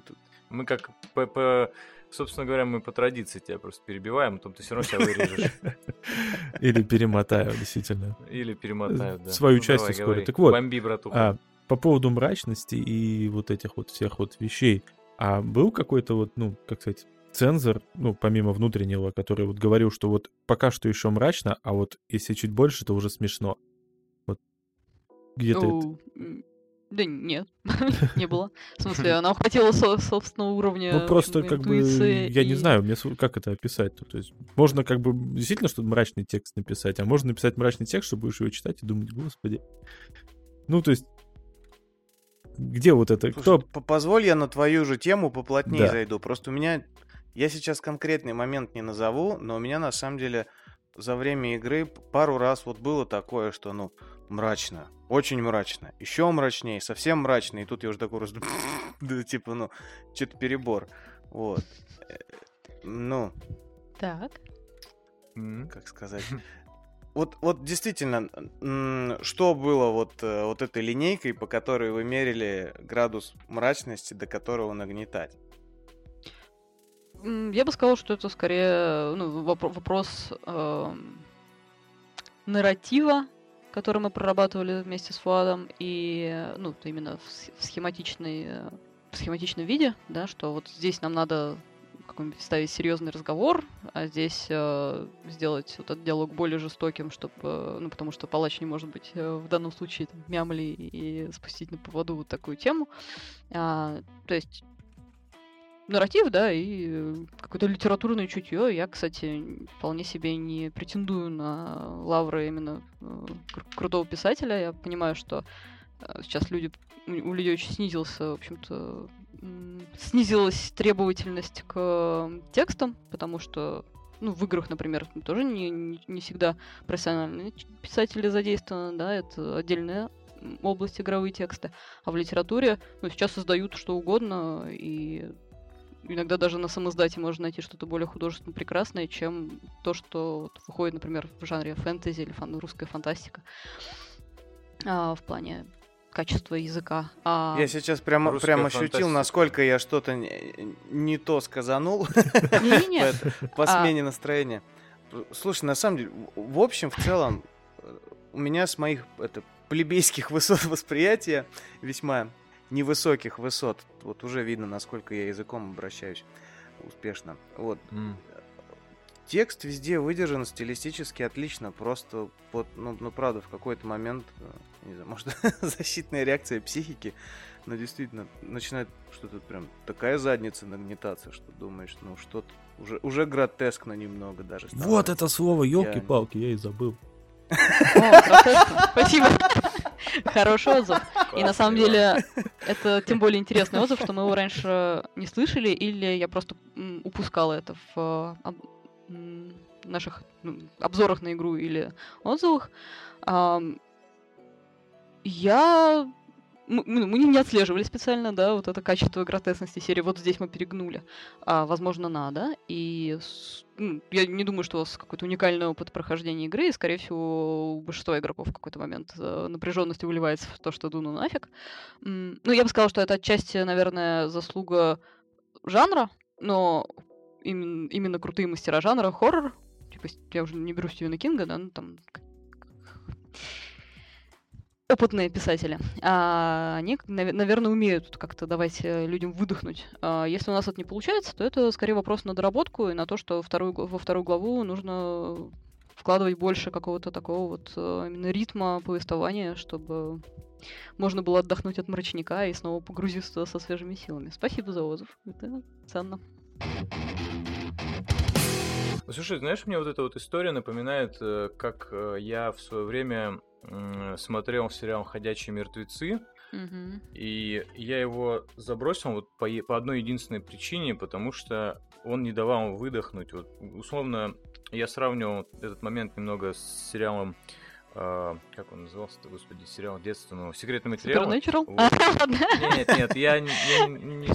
Мы как по- собственно говоря, мы по традиции тебя просто перебиваем, а потом ты все равно себя вырежешь. *laughs* Или перемотаю, действительно. Или перемотают, да. Свою Ну, часть давай, ускорю. говори. Так вот, Бомби, братуха. А, по поводу мрачности и вот этих вот всех вот вещей, а был какой-то вот, ну, как сказать, цензор, ну, помимо внутреннего, который вот говорил, что вот пока что еще мрачно, а вот если чуть больше, то уже смешно. Вот где-то это- Ну, м, Да нет, *laughs* не было. *laughs* В смысле, нам хватило со- собственного уровня Ну, просто как бы, я не знаю, мне как это описать-то. То есть можно как бы действительно что-то мрачный текст написать, а можно написать мрачный текст, что будешь его читать и думать, господи. Ну, то есть где вот это? Слушай, Кто позволь я на твою же тему поплотнее Да. зайду. Просто у меня... Я сейчас конкретный момент не назову, но у меня на самом деле за время игры пару раз вот было такое, что, ну, мрачно. Очень мрачно. Еще мрачнее, совсем мрачно. И тут я уже такой раз... *laughs* Да, типа, ну, что-то перебор. Вот. Э, Ну, Так. Как сказать. *laughs* Вот, вот действительно, что было вот, э, вот этой линейкой, по которой вы мерили градус мрачности, до которого нагнетать? Я бы сказал, что это скорее ну, вопро- вопрос эм, нарратива, который мы прорабатывали вместе с Владом, и э, ну, именно в схематичной, э, в схематичном виде, да, что вот здесь нам надо ставить серьезный разговор, а здесь э, сделать вот этот диалог более жестоким, чтобы, ну, потому что палач не может быть э, в данном случае там, мямли и спустить на поводу вот такую тему. А, то есть нарратив, да, и какое-то литературное чутье. Я, кстати, вполне себе не претендую на лавры именно э, кру- крутого писателя. Я понимаю, что э, сейчас люди, у людей очень снизился, в общем-то, снизилась требовательность к текстам, потому что ну, в играх, например, тоже не, не, всегда профессиональные писатели задействованы, да, это отдельная область игровые тексты. А в литературе, ну, сейчас создают что угодно, и иногда даже на самоиздате можно найти что-то более художественно прекрасное, чем то, что вот выходит, например, в жанре фэнтези или фан- русская фантастика. А, в плане качества языка. А, Я сейчас прямо, русская прям ощутил, фантастика. насколько я что-то не, не то сказанул *laughs* по А. смене настроения. Слушай, на самом деле, в в общем, в целом, э, у меня с моих это, плебейских *laughs* высот восприятия весьма невысоких высот. Вот уже видно, насколько я языком обращаюсь успешно. Вот. М. Текст везде выдержан стилистически отлично, просто вот, ну, ну правда, в какой-то момент, э, не знаю, *laughs* может, защитная реакция психики, но действительно начинает что-то прям такая задница нагнетаться, что думаешь, ну что-то уже, уже гротескно немного даже. Вот становится. это слово, елки-палки, я и забыл. О. Спасибо. Хороший отзыв. И на самом деле это тем более интересный отзыв, что мы его раньше не слышали, или я просто упускала это в м, наших ну, обзорах на игру или отзывах. Я мы, мы не отслеживали специально, да, вот это качество гротесности серии. Вот здесь мы перегнули. А, возможно, надо. И с- ну, я не думаю, что у вас какой-то уникальный опыт прохождения игры, и, скорее всего, у большинства игроков в какой-то момент напряженность выливается в то, что дуну нафиг. Ну, я бы сказала, что это отчасти, наверное, заслуга жанра, но именно, именно крутые мастера жанра хоррор, типа, я уже не беру Стивена Кинга, да, ну там опытные писатели, а, они, наверное, умеют как-то давать э, людям выдохнуть. А, Если у нас это не получается, то это скорее вопрос на доработку и на то, что вторую, во вторую главу нужно вкладывать больше какого-то такого вот э, именно ритма повествования, чтобы можно было отдохнуть от мрачника и снова погрузиться со свежими силами. Спасибо за отзыв. Это ценно. Слушай, знаешь, мне вот эта вот история напоминает, э, как э, я в свое время смотрел сериал «Ходячие мертвецы», Мгм. и я его забросил вот по, по одной единственной причине, потому что он не давал выдохнуть. Вот, условно, я сравнивал этот момент немного с сериалом, э, как он назывался-то, господи, сериал детственного, «Секретный материал». Supernatural? Вот. *laughs* А. Нет, нет, я, я, не-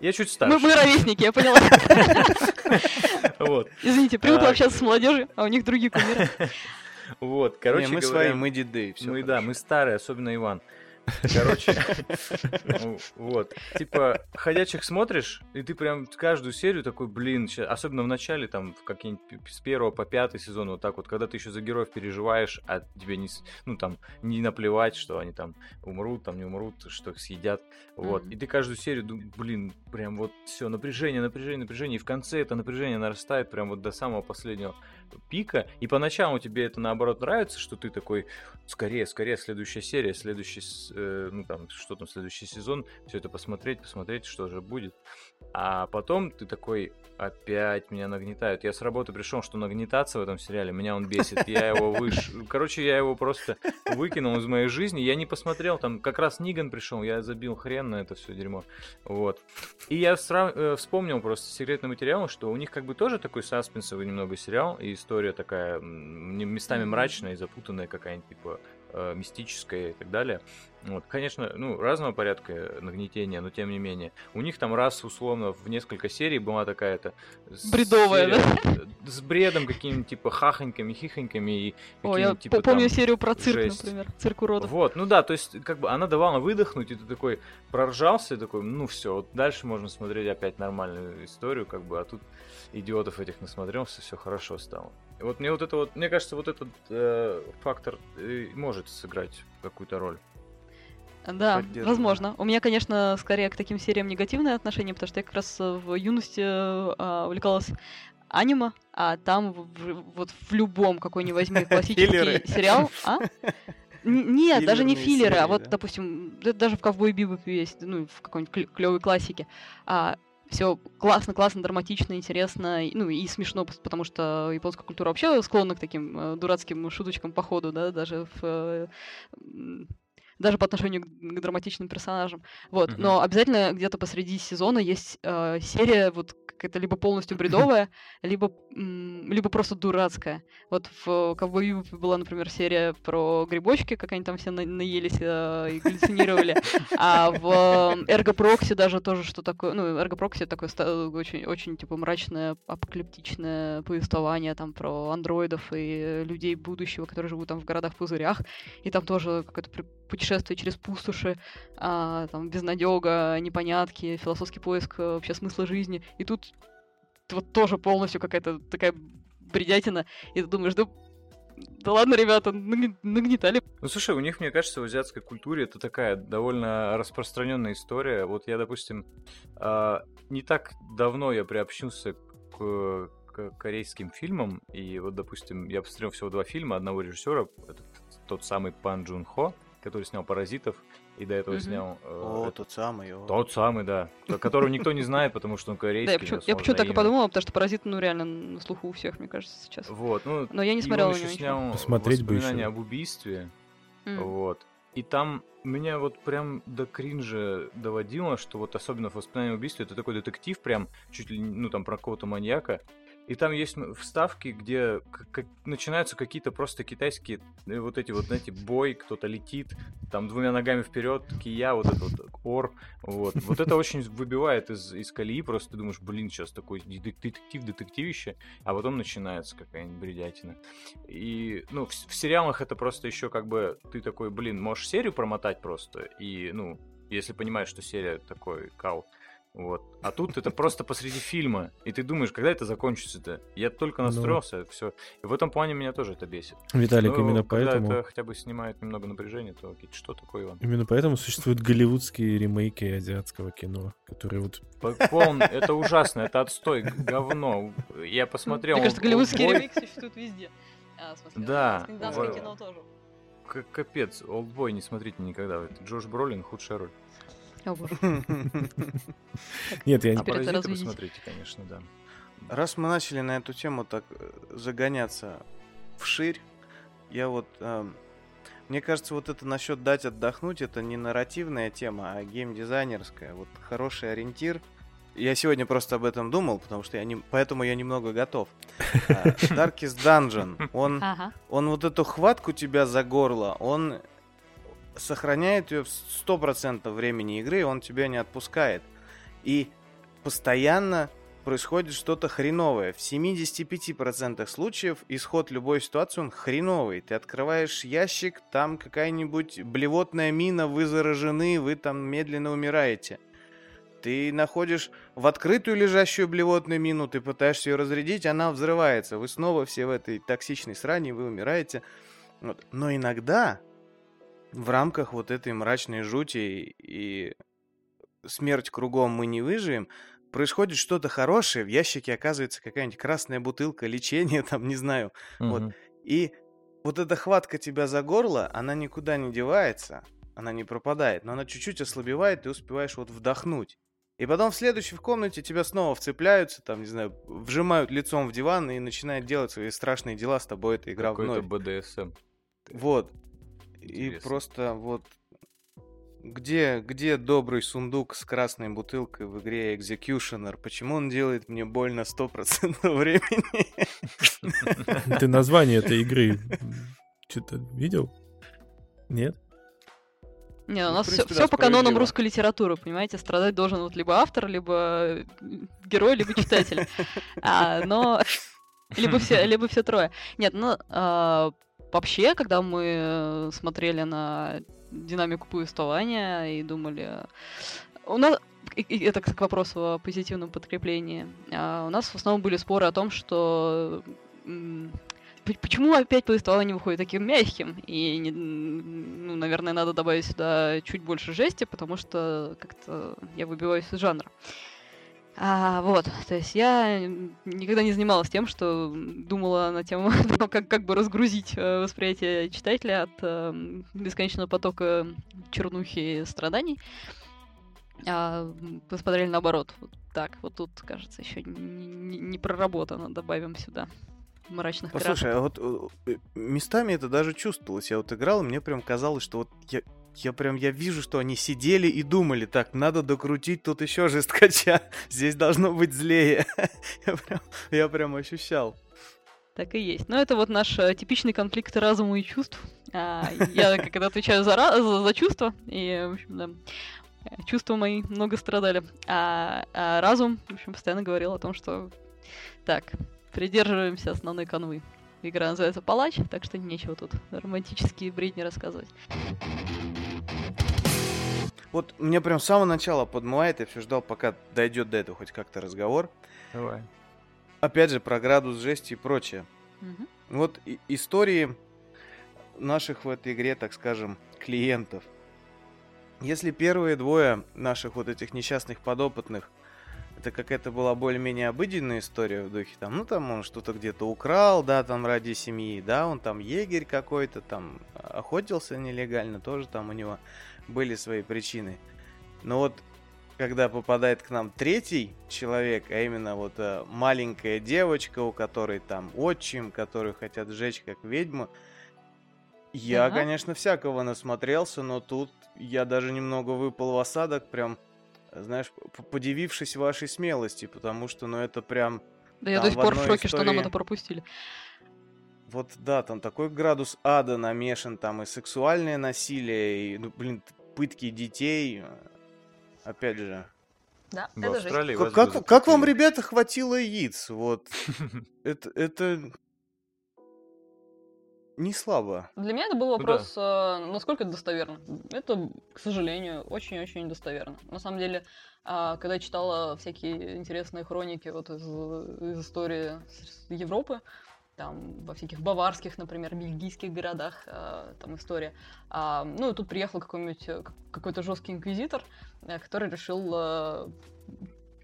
я чуть старше. Мы, мы ровесники, я поняла. *laughs* Вот, Извините, привыкла общаться с молодежью, а у них другие кумиры. *laughs* вот, короче Не, мы говоря, свои, мы деды, все. мы, да, мы старые, особенно Иван. Короче, *laughs* ну, вот, типа, ходячих смотришь, и ты прям каждую серию такой, блин, особенно в начале, там, в какие-нибудь с первого по пятый сезон, вот так вот, когда ты еще за героев переживаешь, а тебе не, ну, там, не наплевать, что они там умрут, там, не умрут, что их съедят, вот, и ты каждую серию, блин, прям вот все, напряжение, напряжение, напряжение, и в конце это напряжение нарастает прям вот до самого последнего пика, и поначалу тебе это наоборот нравится, что ты такой, скорее, скорее, следующая серия, следующий, э, ну там, что там, следующий сезон, все это посмотреть, посмотреть, что же будет. А потом ты такой, опять меня нагнетают. Я с работы пришел, что нагнетаться в этом сериале, меня он бесит. Я его выш... *laughs* Короче, я его просто выкинул из моей жизни. Я не посмотрел, там как раз Ниган пришел, я забил хрен на это все дерьмо. Вот. И я срав- э, вспомнил просто секретный материал, что у них как бы тоже такой саспенсовый немного сериал, и история такая местами мрачная и запутанная какая-нибудь, типа э, мистическая и так далее. Вот, конечно, ну, разного порядка нагнетения, но тем не менее. У них там раз, условно, в несколько серий была такая-то... Бредовая, серия, э, С бредом какими-нибудь, типа, хахоньками, хихоньками и О, я типа, по- помню там, серию про цирк, жесть. например. Цирк уродов. Вот, ну да, то есть, как бы она давала выдохнуть, и ты такой проржался, и такой, ну все, вот дальше можно смотреть опять нормальную историю, как бы, а тут идиотов этих насмотрелся, все хорошо стало. Вот мне вот это вот, мне кажется, вот этот э, фактор э, может сыграть какую-то роль. Да, возможно. У меня, конечно, скорее к таким сериям негативное отношение, потому что я как раз в юности э, а, увлекалась аниме, а там в- в- вот в любом какой ни возьми *laughs* классический сериал, а? Нет, даже не Филлерные филлеры, а серии, вот, да? допустим, да- даже в Ковбой Бибопе есть, ну, в какой-нибудь клевой классике. А, все классно, классно, драматично, интересно, ну и смешно, потому что японская культура вообще склонна к таким э, дурацким шуточкам по ходу, да, даже в э, даже по отношению к, к драматичным персонажам. Вот, Мгм. но обязательно где-то посреди сезона есть э, серия вот какая-то либо полностью бредовая, либо м, либо просто дурацкая. Вот в Ковбой была, например, серия про грибочки, как они там все на- наелись э, и галлюцинировали. А в Эрго Прокси даже тоже что такое, ну, Эрго Прокси такое очень, очень, типа, мрачное, апокалиптичное повествование там про андроидов и людей будущего, которые живут там в городах-пузырях. И там тоже какое-то при- путешествие через пустоши, а, там, безнадега, непонятки, философский поиск э, вообще смысла жизни. И тут вот тоже полностью какая-то такая бредятина. И ты думаешь, да, да ладно, ребята, нагн- нагнетали. Ну, слушай, у них, мне кажется, в азиатской культуре это такая довольно распространенная история. Вот я, допустим, а, не так давно я приобщился к корейским фильмам, и вот, допустим, я посмотрел всего два фильма одного режиссера, это тот самый Пан Джун Хо, который снял «Паразитов», и до этого снял... э, О, тот самый. о. Тот самый, да. ко- Которого никто не знает, потому что он корейский. Да, я почему- я почему так и подумала, потому что паразит, ну, реально на слуху у всех, мне кажется, сейчас. Вот, ну, Но я не и смотрела он на еще него снял Посмотреть бы еще. об убийстве. Вот. И там меня вот прям до кринжа доводило, что вот особенно в воспоминании об убийстве это такой детектив прям чуть ли ну там про какого-то маньяка. И там есть вставки, где начинаются какие-то просто китайские э, вот эти вот, знаете, бой, кто-то летит, там двумя ногами вперед, кия, вот этот вот ор, вот. Вот это очень выбивает из, из колеи, просто ты думаешь, блин, сейчас такой дет- детектив, детективище, а потом начинается какая-нибудь бредятина. И, ну, в, в сериалах это просто еще как бы, ты такой, блин, можешь серию промотать просто, и, ну, если понимаешь, что серия такой кал, вот. А тут это просто посреди фильма, и ты думаешь, когда это закончится-то? Я только Ну. настроился, все. И в этом плане меня тоже это бесит. Виталик, Но именно когда поэтому... это хотя бы снимает немного напряжения, то окей, что такое, Иван? Именно поэтому существуют голливудские ремейки азиатского кино, которые вот... Полн, это ужасно, это отстой, говно. Я посмотрел... Мне кажется, «Олд- голливудский «Олдбой», ремейк существует везде. А, Да, скандинавское кино тоже. Капец, Олдбой не смотрите никогда. Джош Бролин, худшая роль. О, боже. *laughs* Нет, я А не... Это Паразиты посмотрите, конечно, да. Раз мы начали на эту тему так э, загоняться вширь, я вот... эм, мне кажется, вот это насчет дать отдохнуть, это не нарративная тема, а геймдизайнерская. Вот хороший ориентир. Я сегодня просто об этом думал, потому что я не... Поэтому я немного готов. А, Darkest Dungeon, он... Ага. он вот эту хватку тебя за горло, он сохраняет ее в 100% времени игры, он тебя не отпускает. И постоянно происходит что-то хреновое. В 75% случаев исход любой ситуации, он хреновый. Ты открываешь ящик, там какая-нибудь блевотная мина, вы заражены, вы там медленно умираете. Ты находишь в открытую лежащую блевотную мину, ты пытаешься ее разрядить, она взрывается. Вы снова все в этой токсичной сране, вы умираете. Вот. Но иногда в рамках вот этой мрачной жути и смерть кругом мы не выживем, происходит что-то хорошее, в ящике оказывается какая-нибудь красная бутылка лечения, *laughs* там, не знаю. Вот. Мгм. И вот эта хватка тебя за горло, она никуда не девается, она не пропадает, но она чуть-чуть ослабевает, ты успеваешь вот вдохнуть. И потом в следующей в комнате тебя снова вцепляются, там, не знаю, вжимают лицом в диван и начинают делать свои страшные дела с тобой, эта игра Какой-то вновь. БДСМ. Вот. И просто вот где, где добрый сундук с красной бутылкой в игре Executioner? Почему он делает мне больно 100% *laughs* времени? Ты название этой игры что-то видел? Нет? Не, у Ну, нас принципе, все, по канонам русской литературы, понимаете? Страдать должен вот либо автор, либо м, герой, либо читатель. *laughs* А, но *laughs* либо все, либо все трое. Нет, ну а, вообще, когда мы смотрели на динамику повествования и думали, у нас и- это к вопросу о позитивном подкреплении. а, у нас в основном были споры о том, что почему опять повествование выходит таким мягким? И, не- ну, наверное, надо добавить сюда чуть больше жести, потому что как-то я выбиваюсь из жанра. А, вот, то есть я никогда не занималась тем, что думала на тему *laughs* того, как, как бы разгрузить э, восприятие читателя от э, бесконечного потока чернухи и страданий. А посмотрели наоборот. Вот так, вот тут, кажется, еще не, не- не проработано. Добавим сюда мрачных Послушай, а вот э, местами это даже чувствовалось. Я вот играл, и мне прям казалось, что вот я, я прям, я вижу, что они сидели и думали, так, надо докрутить тут еще жесткача, *laughs* здесь должно быть злее. *laughs* я, прям, я прям ощущал. Так и есть. Но это вот наш э, типичный конфликт разума и чувств. А, *laughs* я это отвечаю за, за, за чувства, и, в общем, да, э, чувства мои много страдали. А, а разум, в общем, постоянно говорил о том, что так, придерживаемся основной канвы. Игра называется Палач, так что нечего тут романтические бредни рассказывать. Вот мне прям с самого начала подмывает, я все ждал, пока дойдет до этого хоть как-то разговор. Давай. Опять же, про градус жести и прочее. Мгм. Вот и- истории наших в этой игре, так скажем, клиентов. Если первые двое наших вот этих несчастных подопытных, это какая-то была более-менее обыденная история в духе, там, ну, там он что-то где-то украл, да, там, ради семьи, да, он там егерь какой-то, там, охотился нелегально, тоже там у него были свои причины. Но вот когда попадает к нам третий человек, а именно вот э, маленькая девочка, у которой там отчим, которую хотят сжечь как ведьму, я, Ага. конечно, всякого насмотрелся, но тут я даже немного выпал в осадок, прям, знаешь, подивившись вашей смелости, потому что, ну, это прям Да я до сих в пор в одной шоке, что нам истории- это пропустили. Вот да, там такой градус ада намешан, там и сексуальное насилие, и, ну, блин, пытки детей. Опять же. Да, В это. Австралии Как, как, как вам, ребята, хватило яиц? Вот. *laughs* Это, это не слабо. Для меня это был да. вопрос, э, насколько это достоверно. Это, к сожалению, очень-очень достоверно. На самом деле, а, когда я читала всякие интересные хроники вот из, из истории Европы, там во всяких баварских, например, бельгийских городах а, там история. А, ну и тут приехал какой-нибудь э, какой-то жесткий инквизитор, э, который решил э,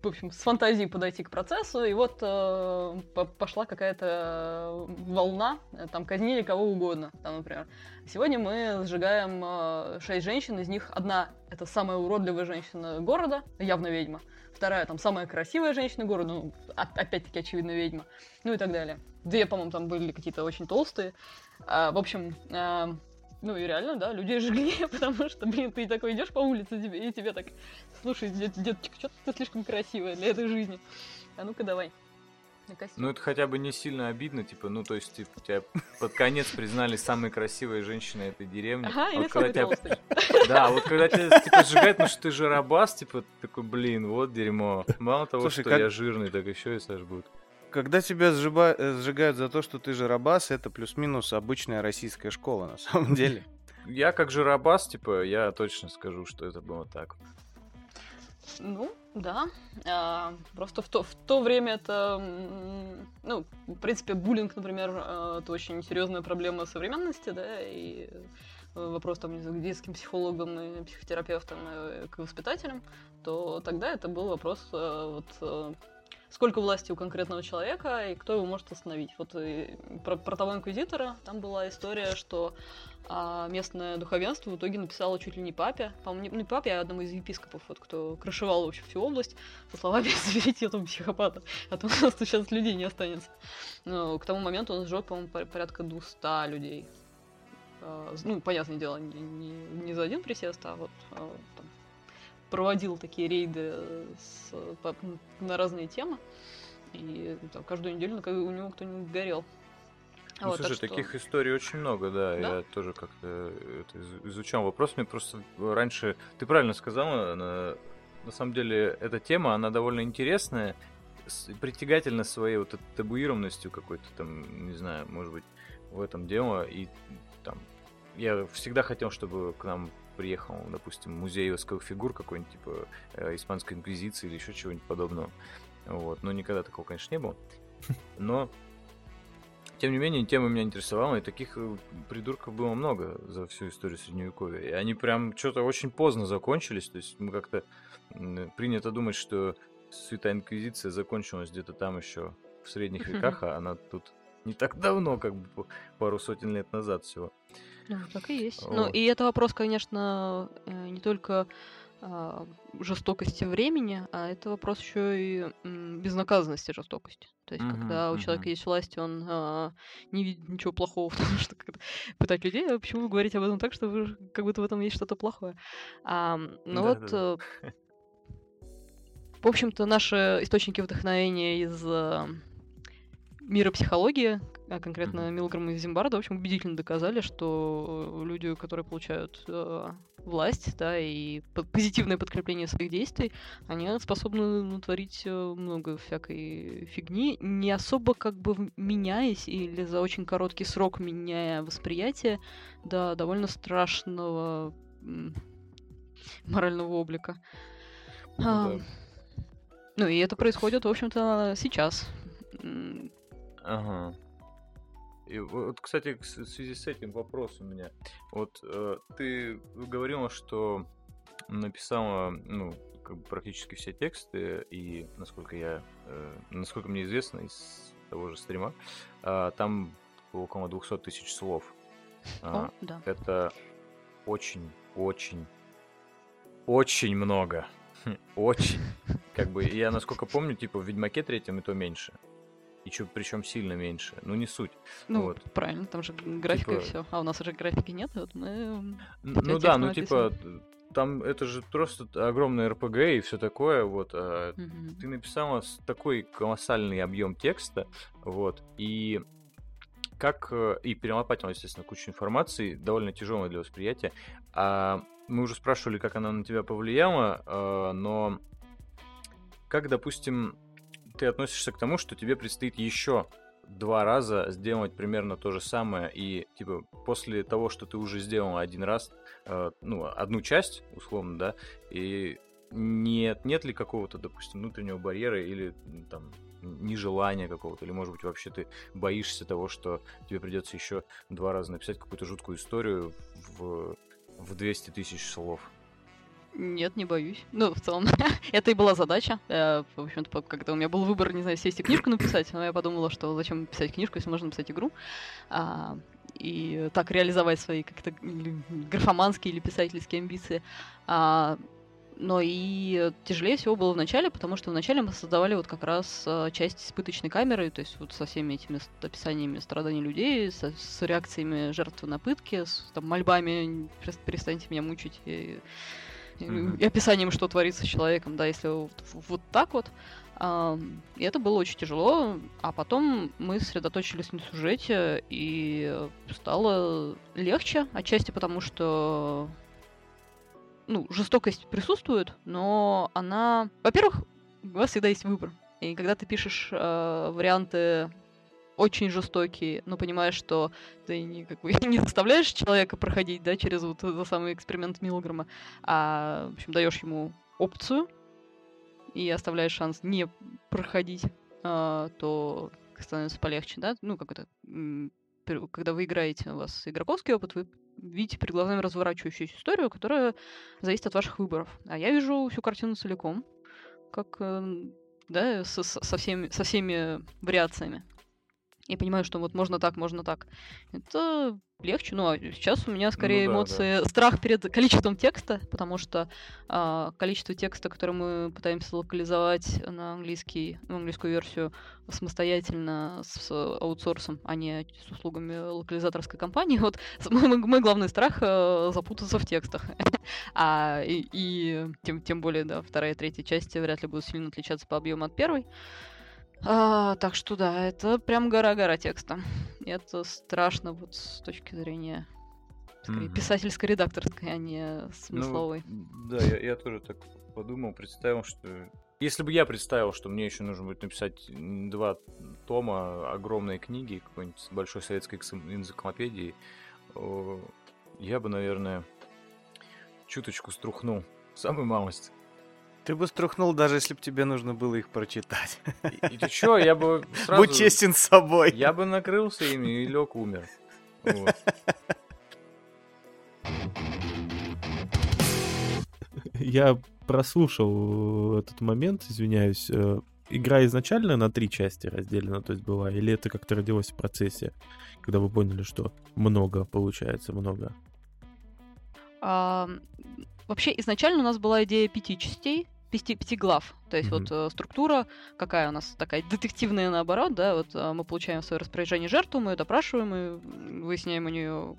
в общем, с фантазией подойти к процессу, и вот э, по- пошла какая-то э, волна, э, там казнили кого угодно, там, например. Сегодня мы сжигаем э, шесть женщин, из них одна — это самая уродливая женщина города, явно ведьма, вторая — там самая красивая женщина города, ну, опять-таки, очевидно, ведьма, ну и так далее. Две, по-моему, там были какие-то очень толстые. А, в общем, а, ну и реально, да, людей *laughs* жгли, потому что, блин, ты такой идешь по улице, тебе, и тебе так, слушай, дет- деточка, что ты слишком красивая для этой жизни. А ну-ка давай. на костюм». Ну, это хотя бы не сильно обидно, типа, ну, то есть, типа, тебя под конец признали самой красивой женщиной этой деревни. Ага, А вот когда тебя-. Да, вот когда тебя, типа, сжигают, потому что ты жиробас, типа, такой, блин, вот дерьмо. Мало того, Слушай, что как- я жирный, так еще и сожгут. Когда тебя сжиба- э, сжигают за то, что ты жиробас, это плюс-минус обычная российская школа, на *laughs* самом деле. Я как жиробас, типа, я точно скажу, что это было так. Ну, да. А, просто в то, в то время это... Ну, в принципе, буллинг, например, э, это очень серьезная проблема современности, да, и э, вопрос там, не знаю, к детским психологам и психотерапевтам, и к воспитателям, то тогда это был вопрос э, вот э, сколько власти у конкретного человека и кто его может остановить. Вот и про, про того инквизитора там была история, что а, местное духовенство в итоге написало чуть ли не папе, по-моему, не, не папе, а одному из епископов, вот, кто крышевал вообще всю область, со словами *laughs* «заберите этого психопата, а то у нас тут сейчас людей не останется». Но к тому моменту он сжег, по-моему, пор- порядка 200 людей. А, ну, понятное дело, не, не- не за один присест, а вот а, там, проводил такие рейды с, по- на разные темы. И там, каждую неделю у него кто-нибудь горел. Ну, Вот, так слушай, что- таких историй очень много, да. Да? Я тоже как-то из- изучал вопрос. Мне просто раньше... Ты правильно сказала, на, на самом деле эта тема, она довольно интересная, притягательна своей вот этой табуированностью какой-то там, не знаю, может быть, в этом дело. И там я всегда хотел, чтобы к нам приехал, допустим, музей восковых фигур какой-нибудь, типа э, Испанской Инквизиции или еще чего-нибудь подобного. Вот. Но никогда такого, конечно, не было. *laughs* Но тем не менее, тема меня интересовала, и таких э, придурков было много за всю историю Средневековья. И они прям что-то очень поздно закончились. То есть мы как-то принято думать, что Святая Инквизиция закончилась где-то там еще в средних *laughs* веках, а она тут не так давно, как бы пару сотен лет назад всего. Ну, так и есть. Ну, Вот. и это вопрос, конечно, э, не только а, жестокости времени, а это вопрос еще и безнаказанности жестокости. То есть, Мгм, когда у человека мгм. есть власть, он а, не видит ничего плохого *laughs* в том, что когда пытать людей, а почему вы говорите об этом так, что вы, как будто в этом есть что-то плохое. А, ну вот, Да-да-да. э, в общем-то, наши источники вдохновения из э, мира психологии, а конкретно. Милграм и Зимбарда, в общем, убедительно доказали, что люди, которые получают э, власть, да, и по- позитивное подкрепление своих действий, они способны натворить э, много всякой фигни, не особо как бы меняясь или за очень короткий срок меняя восприятие до довольно страшного морального облика. Ну А, да. ну и это происходит, в общем-то, сейчас. Ага. И вот, кстати, в связи с этим вопрос у меня. Вот э, ты говорила, что написала, ну, как бы практически все тексты, и насколько я, э, насколько мне известно из того же стрима, а, там около 200 тысяч слов. А, О, да. это очень, очень, очень много. *laughs* Очень. Как бы, я насколько помню, типа в Ведьмаке третьем и то меньше. И чё, причем сильно меньше. Ну, не суть. Ну, вот. правильно, там же графика и Типа- все. А у нас уже графики нет, вот мы... Ну да, ну типа, там это же просто огромный РПГ и все такое, вот. а Мгм. ты написала такой колоссальный объем текста, вот, и как э, и перелопатила, естественно, кучу информации, довольно тяжелой для восприятия. А мы уже спрашивали, как она на тебя повлияла, э, но как, допустим, ты относишься к тому, что тебе предстоит еще два раза сделать примерно то же самое, и типа после того, что ты уже сделал один раз, э, ну, одну часть, условно, да, и нет, нет ли какого-то, допустим, внутреннего барьера или там нежелания какого-то, или, может быть, вообще ты боишься того, что тебе придется еще два раза написать какую-то жуткую историю в, в 200 тысяч слов. Нет, не боюсь. Ну, в целом, *laughs* это и была задача. Э, В общем-то, когда у меня был выбор, не знаю, сесть и книжку написать, но я подумала, что зачем писать книжку, если можно написать игру. А, И так реализовать свои как-то графоманские или писательские амбиции. А, Но и тяжелее всего было в начале, потому что вначале мы создавали вот как раз э, часть испыточной камеры, то есть вот со всеми этими описаниями страданий людей, со- с реакциями жертв на пытки, с там, мольбами «Перес- «перестаньте меня мучить», и, и- описанием, что творится с человеком, да, если вот, вот так вот. И это было очень тяжело, а потом мы сосредоточились на сюжете, и стало легче, отчасти потому, что ну, жестокость присутствует, но она... Во-первых, у вас всегда есть выбор. И когда ты пишешь э, варианты очень жестокие, но понимаешь, что ты не, как бы, *laughs* не заставляешь человека проходить, да, через вот этот самый эксперимент Милгрома, а, в общем, даешь ему опцию и оставляешь шанс не проходить, а, то становится полегче, да? Ну, как это... Когда вы играете, у вас игроковский опыт, вы видите перед глазами разворачивающуюся историю, которая зависит от ваших выборов. А я вижу всю картину целиком, как, э, да, со- со всеми, со всеми вариациями. И понимаю, что вот можно так, можно так. Это легче. Ну, а сейчас у меня скорее Ну да, да. эмоции страх перед количеством текста, потому что а, количество текста, которое мы пытаемся локализовать на английский, на английскую версию самостоятельно с аутсорсом, а не с услугами локализаторской компании. Вот с- мой, мой- мой главный страх э, запутаться в текстах. *laughs* А, и и тем, тем более, да, вторая и третья части вряд ли будут сильно отличаться по объему от первой. А, так что да, это прям гора-гора текста. Это страшно вот с точки зрения скорее, Мгм. писательско-редакторской, а не Ну, смысловой. да, я, я тоже так подумал, представил, что... Если бы я представил, что мне еще нужно будет написать два тома огромной книги, какой-нибудь большой советской энциклопедии, я бы, наверное, чуточку струхнул. Самую малость. Ты бы струхнул, даже если бы тебе нужно было их прочитать. И, и ты чё, я бы *laughs* сразу... Будь честен с собой. Я бы накрылся ими и лег умер. Вот. *laughs* Я прослушал этот момент, извиняюсь. э, Игра изначально на три части разделена, то есть была, или это как-то родилось в процессе, когда вы поняли, что много получается, много. А, вообще, изначально у нас была идея пяти частей, пяти, глав. То есть Мгм. вот э, структура какая у нас такая детективная наоборот, да, вот э, мы получаем в свое распоряжение жертву, мы ее допрашиваем, мы выясняем у нее,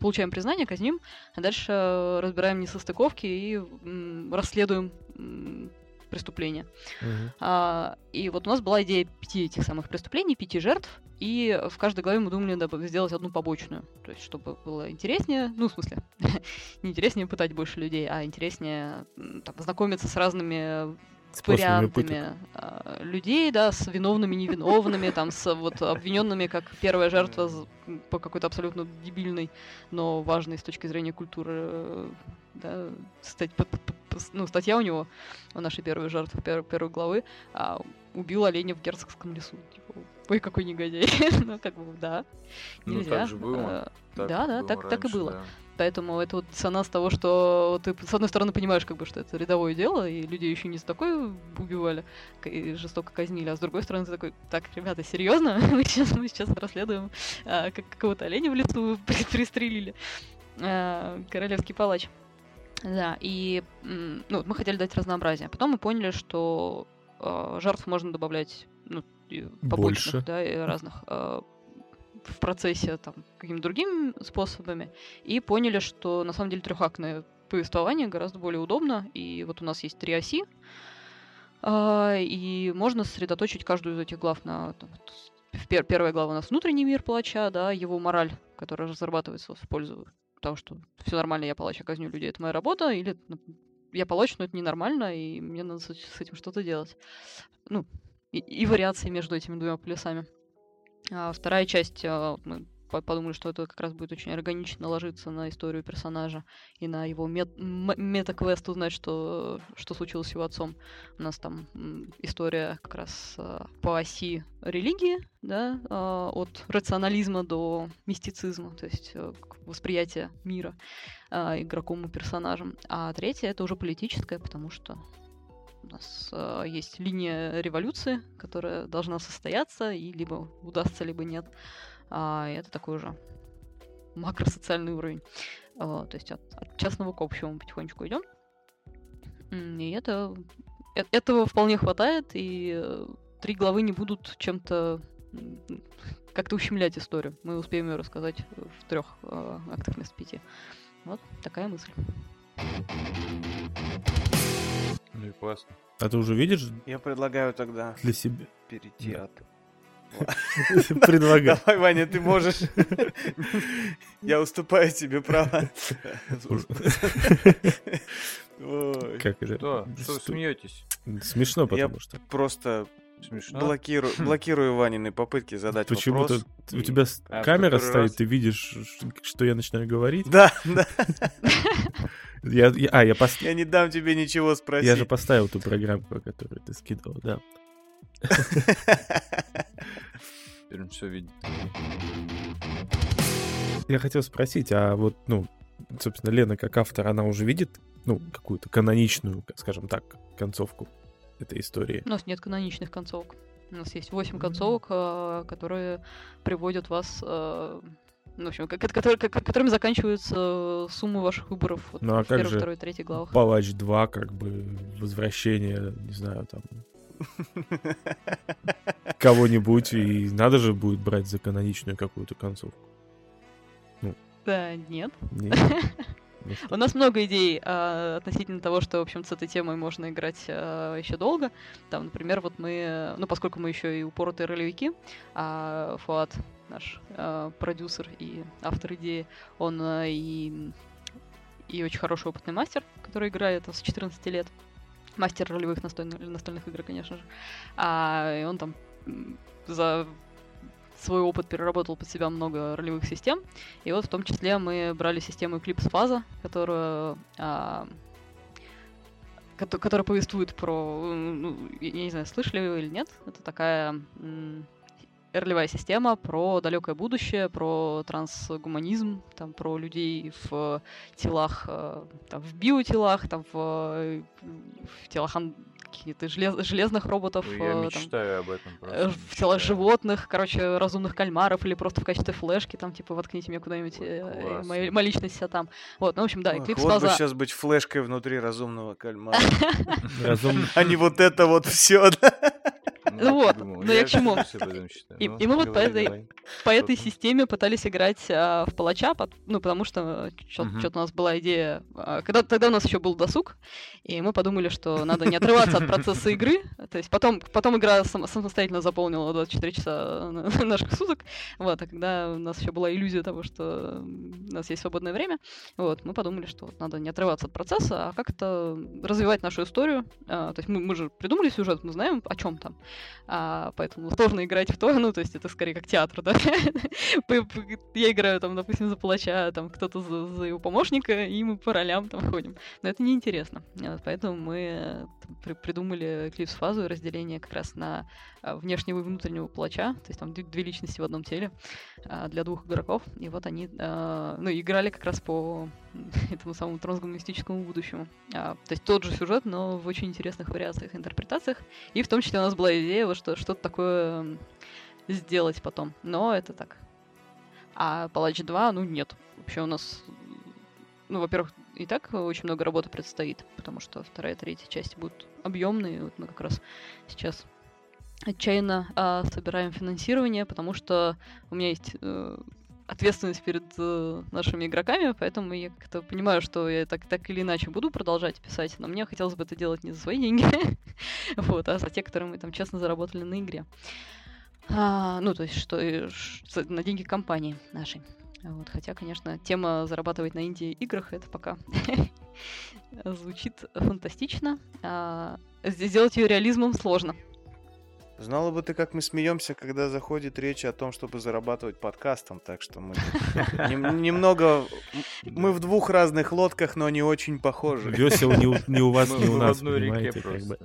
получаем признание, казним, а дальше э, разбираем несостыковки и м, расследуем м, преступление. Мгм. А, и вот у нас была идея пяти этих самых преступлений, пяти жертв, и в каждой главе мы думали доб- сделать одну побочную, то есть чтобы было интереснее, ну, в смысле, *laughs* не интереснее пытать больше людей, а интереснее там, знакомиться с разными пыток. вариантами а, людей, да, с виновными, невиновными, там, с вот обвиненными, как первая жертва по какой-то абсолютно дебильной, но важной с точки зрения культуры, э, да, стать, с- ну, статья у него, у нашей первой жертвы пер- первой главы, а, убил оленя в герцогском лесу. Типа, ой, какой негодяй. *laughs* ну, как бы, да. Ну, Нельзя. так же было. Э, Так Да, да, было так- так и раньше, было. да. Поэтому это вот диссонанс того, что ты, с одной стороны, понимаешь, как бы, что это рядовое дело, и людей еще не за такое убивали и жестоко казнили, а с другой стороны, ты такой, так, ребята, серьезно? *laughs* мы, сейчас, мы сейчас расследуем, а, как какого-то оленя в лесу при- *laughs* пристрелили. А, королевский палач. Да, и ну, мы хотели дать разнообразие. Потом мы поняли, что а, жертв можно добавлять ну, Больше. да, и разных а, в процессе там какими-то другими способами. И поняли, что на самом деле трехактная повествование гораздо более удобно. И вот у нас есть три оси, а, и можно сосредоточить каждую из этих глав на... там, в пер- первая глава у нас внутренний мир палача, да, его мораль, которая разрабатывается в пользу того, что все нормально, я палач, я казню людей, это моя работа, или ну, я палач, но это ненормально, и мне надо с, этим что-то делать. Ну, и, и вариации между этими двумя полюсами. А вторая часть, а, мы подумали, что это как раз будет очень органично ложиться на историю персонажа и на его мет- мета-квест узнать, что, что случилось с его отцом. У нас там история как раз а, по оси религии, да, а, от рационализма до мистицизма, то есть э, восприятие мира а, игроком и персонажем. А третья это уже политическая, потому что у нас э, есть линия революции, которая должна состояться, и либо удастся, либо нет. А, это такой уже макросоциальный уровень. А, то есть от, от частного к общему потихонечку идем. И это э- этого вполне хватает, и э, три главы не будут чем-то как-то ущемлять историю. Мы успеем ее рассказать в трех актах вместо пяти. Вот такая мысль. Ну и классно. А ты уже видишь Я предлагаю тогда для себя? перейти Да. от... Предлагаю. Давай, Ваня, ты можешь. Я уступаю тебе право. Как это? Что? Что вы смеетесь? Смешно, потому что. Просто Смешно? блокирую, блокирую Ванины попытки задать Почему-то вопрос. у и- тебя А, камера стоит, раз? ты видишь, что я начинаю говорить. Да, да. Я, я- а, я, пос- Я не дам тебе ничего спросить. я же поставил ту программку, которую ты скидывал, да. Теперь он все видит. Я хотел спросить, а вот, ну, собственно, Лена как автор, она уже видит, ну, какую-то каноничную, скажем так, концовку этой истории? У нас нет каноничных концовок. У нас есть 8 концовок, э, которые приводят вас... э, ну, в общем, ко- ко- которые- ко- которыми заканчиваются суммы ваших выборов вот Ну, а в как первой, же второй, третьей главах. Палач 2, как бы, возвращение, не знаю, там, кого-нибудь, и надо же будет брать за каноничную какую-то концовку. Да, нет. Нет? Ну? *laughs* У нас много идей а, относительно того, что, в общем, с этой темой можно играть еще долго. Там, например, вот мы, э, ну, поскольку мы еще и упоротые ролевики, а Фуат, наш а, продюсер и автор идеи, он а, и, и очень хороший опытный мастер, который играет с 14 лет. Мастер ролевых настольных, настольных игр, конечно же. А, и он там за свой опыт переработал под себя много ролевых систем. И вот в том числе мы брали систему Eclipse Фаза, которая, а, кото- которая повествует про, ну, я я не знаю, слышали вы или нет, это такая ролевая система про далекое будущее, про трансгуманизм, там, про людей в телах, э, там, в биотелах, там, в, э, в телах каких-то желез- железных роботов, Ой, э, Я там, мечтаю об этом просто. в телах мечтаю. животных, короче, разумных кальмаров, или просто в качестве флешки, там, типа, воткните меня куда-нибудь, э, моя, моя личность вся там. Вот, ну, в общем, да, Eclipse вот бы фаза... сейчас быть флешкой внутри разумного кальмара. *laughs* А не вот это вот все. Ну вот, думал, ну я к чему? И- Ну, и мы вот по этой- по этой системе пытались играть а, в палача, ну, потому что что-то у нас была идея... а, когда, тогда у нас еще был досуг, и мы подумали, что надо не отрываться от процесса игры. То есть потом, потом игра сам- самостоятельно заполнила 24 часа на- *laughs* наших суток. Вот, а когда у нас еще была иллюзия того, что у нас есть свободное время, вот, мы подумали, что надо не отрываться от процесса, а как-то развивать нашу историю. А, то есть мы, мы же придумали сюжет, мы знаем, о чем там. А, поэтому сложно играть в то, *laughs* ну, то есть это скорее как театр, да. *laughs* Я играю там, допустим, за палача, там кто-то за, за его помощника, и мы по ролям там ходим. Но это неинтересно. А, Поэтому мы э, придумали клипс-фазу и разделение как раз на внешнего и внутреннего палача, то есть там две личности в одном теле а, для двух игроков. И вот они, а, ну, играли как раз по *laughs* этому самому трансгуманистическому будущему. А, То есть тот же сюжет, но в очень интересных вариациях, интерпретациях. И в том числе у нас была идея вот что, что-то такое сделать потом. Но это так. А Палач 2, ну нет. Вообще у нас, ну, во-первых, и так очень много работы предстоит, потому что вторая и третья части будут объемные. Вот мы как раз сейчас отчаянно а, собираем финансирование, потому что у меня есть э, ответственность перед э, нашими игроками, поэтому я как-то понимаю, что я так, так или иначе буду продолжать писать, но мне хотелось бы это делать не за свои деньги, *laughs* вот, а за те, которые мы там честно заработали на игре. А, ну, то есть, что ш- на деньги компании нашей. Вот, хотя, конечно, тема зарабатывать на инди играх это пока *laughs* звучит фантастично. А, сделать ее реализмом сложно. Знала бы ты, как мы смеемся, когда заходит речь о том, чтобы зарабатывать подкастом, так что мы нем- немного... Мы в двух разных лодках, но не очень похожи. Весел не у, не у вас, Мы не у в нас, одной реке понимаете.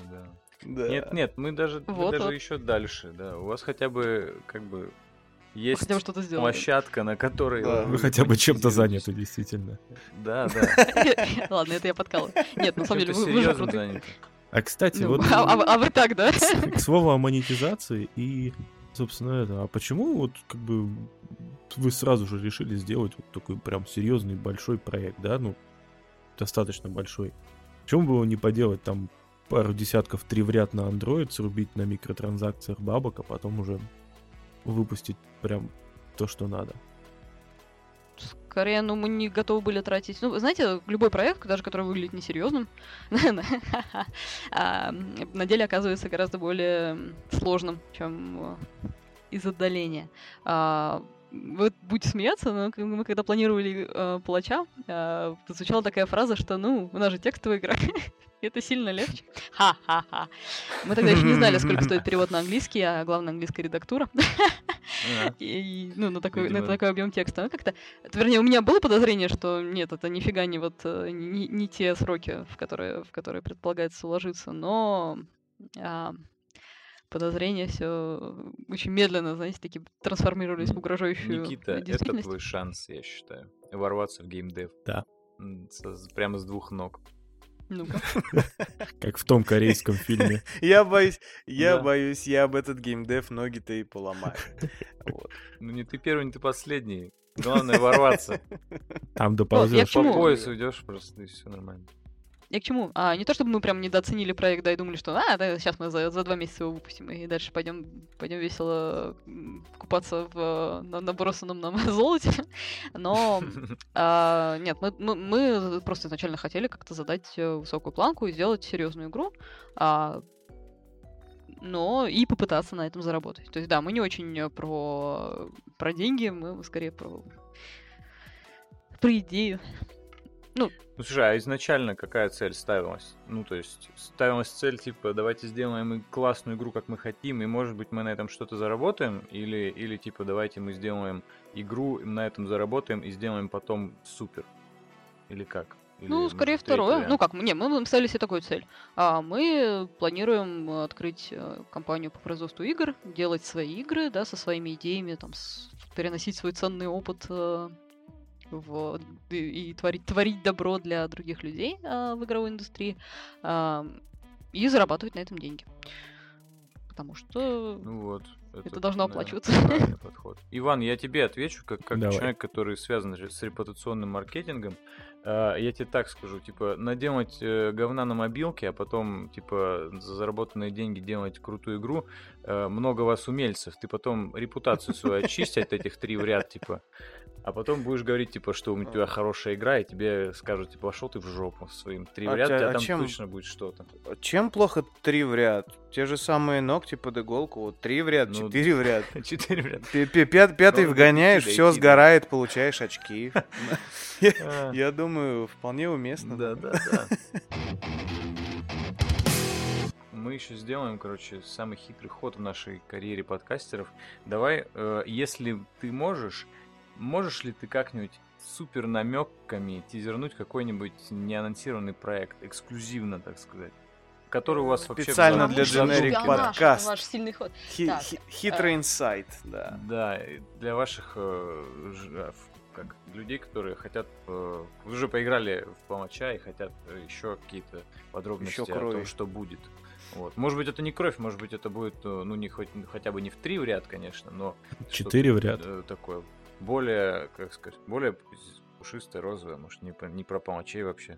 Нет, нет, мы даже, еще дальше, да. У вас хотя бы как бы есть Хотя бы что-то площадка, на которой Да. вы Вы хотя бы чем-то заняты, действительно. Да, да. *laughs* Ладно, это я подкалываю. Нет, на самом деле, вы, же крутые. А, кстати, Ну, вот а, а- а вы так, да? к слову о монетизации и, собственно, это, а почему вот как бы вы сразу же решили сделать вот такой прям серьезный большой проект, да, ну, достаточно большой. Почему бы его не поделать там пару десятков три в ряд на Android, срубить на микротранзакциях бабок, а потом уже выпустить прям то, что надо. Скорее, ну, мы не готовы были тратить... Ну, знаете, любой проект, даже который выглядит несерьезным, *laughs* а, на деле оказывается гораздо более сложным, чем э, из отдаления. А, Вы будете смеяться, но мы когда планировали э, палача, э, звучала такая фраза, что, ну, у нас же текстовая игра, *laughs* это сильно легче. Ха-ха-ха. Мы тогда еще не знали, сколько стоит перевод на английский, а главное английская редактура. А, И, ну, на такой, на такой объем текста. Ну, как-то, вернее, у меня было подозрение, что нет, это нифига не вот э, не, не те сроки, в которые, в которые предполагается уложиться, но а, подозрения все очень медленно, знаете, такие трансформировались в угрожающую Никита, это твой шанс, я считаю. Ворваться в геймдев. Да. С- прямо с двух ног. *laughs* Как в том корейском фильме. *laughs* Я боюсь, я боюсь, я об этот геймдев ноги-то и поломаю. *laughs* Ну не ты первый, не ты последний. Главное ворваться. Там я доползешь. По поясу идешь просто, и все нормально. Я к чему? А, не то чтобы мы прям недооценили проект, да, и думали, что а, да, сейчас мы за, за два месяца его выпустим, и дальше пойдем, пойдем весело купаться в на, набросанном нам *laughs* золоте. Но *laughs* а, нет, мы, мы, мы просто изначально хотели как-то задать э, высокую планку и сделать серьезную игру. а, но и попытаться на этом заработать. То есть, да, мы не очень э, про, про деньги, мы скорее про, про идею. Ну, слушай, а изначально какая цель ставилась? Ну, то есть, ставилась цель, типа, давайте сделаем классную игру, как мы хотим, и, может быть, мы на этом что-то заработаем? Или, или типа, давайте мы сделаем игру, на этом заработаем и сделаем потом супер? Или как? Или, Ну, скорее второе. вариант? Ну как, не, мы ставили себе такую цель. А, мы планируем открыть э, компанию по производству игр, делать свои игры, да, со своими идеями, там, с- переносить свой ценный опыт э, в, и, и творить, творить добро для других людей э, в игровой индустрии а, и зарабатывать на этом деньги. Потому что Ну вот. Это должно да, оплачиваться. правильный подход. Иван, я тебе отвечу, как, как Давай. человек, который связан же с репутационным маркетингом. А, я тебе так скажу, типа, наделать э, говна на мобилке, а потом, типа, за заработанные деньги делать крутую игру, э, много вас умельцев. Ты потом репутацию свою очисти от этих три в ряд, типа, а потом будешь говорить, типа, что у тебя хорошая игра, и тебе скажут, типа, пошел ты в жопу своим три в А ряд, у чё- тебя а там чем- точно будет что-то. Чем плохо три в ряд? Те же самые ногти под иголку. Вот три в ряд, Ну, четыре в ряд. *laughs* Четыре в ряд. Пятый Ну, вгоняешь, все сгорает, получаешь очки. *laughs* А. Я думаю, вполне уместно. Да, да, да. *laughs* Мы еще сделаем, короче, самый хитрый ход в нашей карьере подкастеров. Давай, э, если ты можешь, можешь ли ты как-нибудь супер намеками тизернуть какой-нибудь неанонсированный проект, эксклюзивно, так сказать, который у вас вообще... Специально для Шпионаж, подкаст. Ваш сильный ход. Хи- Так, хи- Хитрый э, инсайт, да. Да, для ваших э, а, в- как, людей, которые хотят, э, уже поиграли в Палача и хотят еще какие-то подробности Ещё о том, что будет. Вот. Может быть, это не кровь, может быть, это будет, э, ну, не хоть, хотя бы не в три в ряд, конечно, но Четыре в ряд. э, такое более, как сказать, более пушистое, розовое, может, не про, не про Палачей вообще.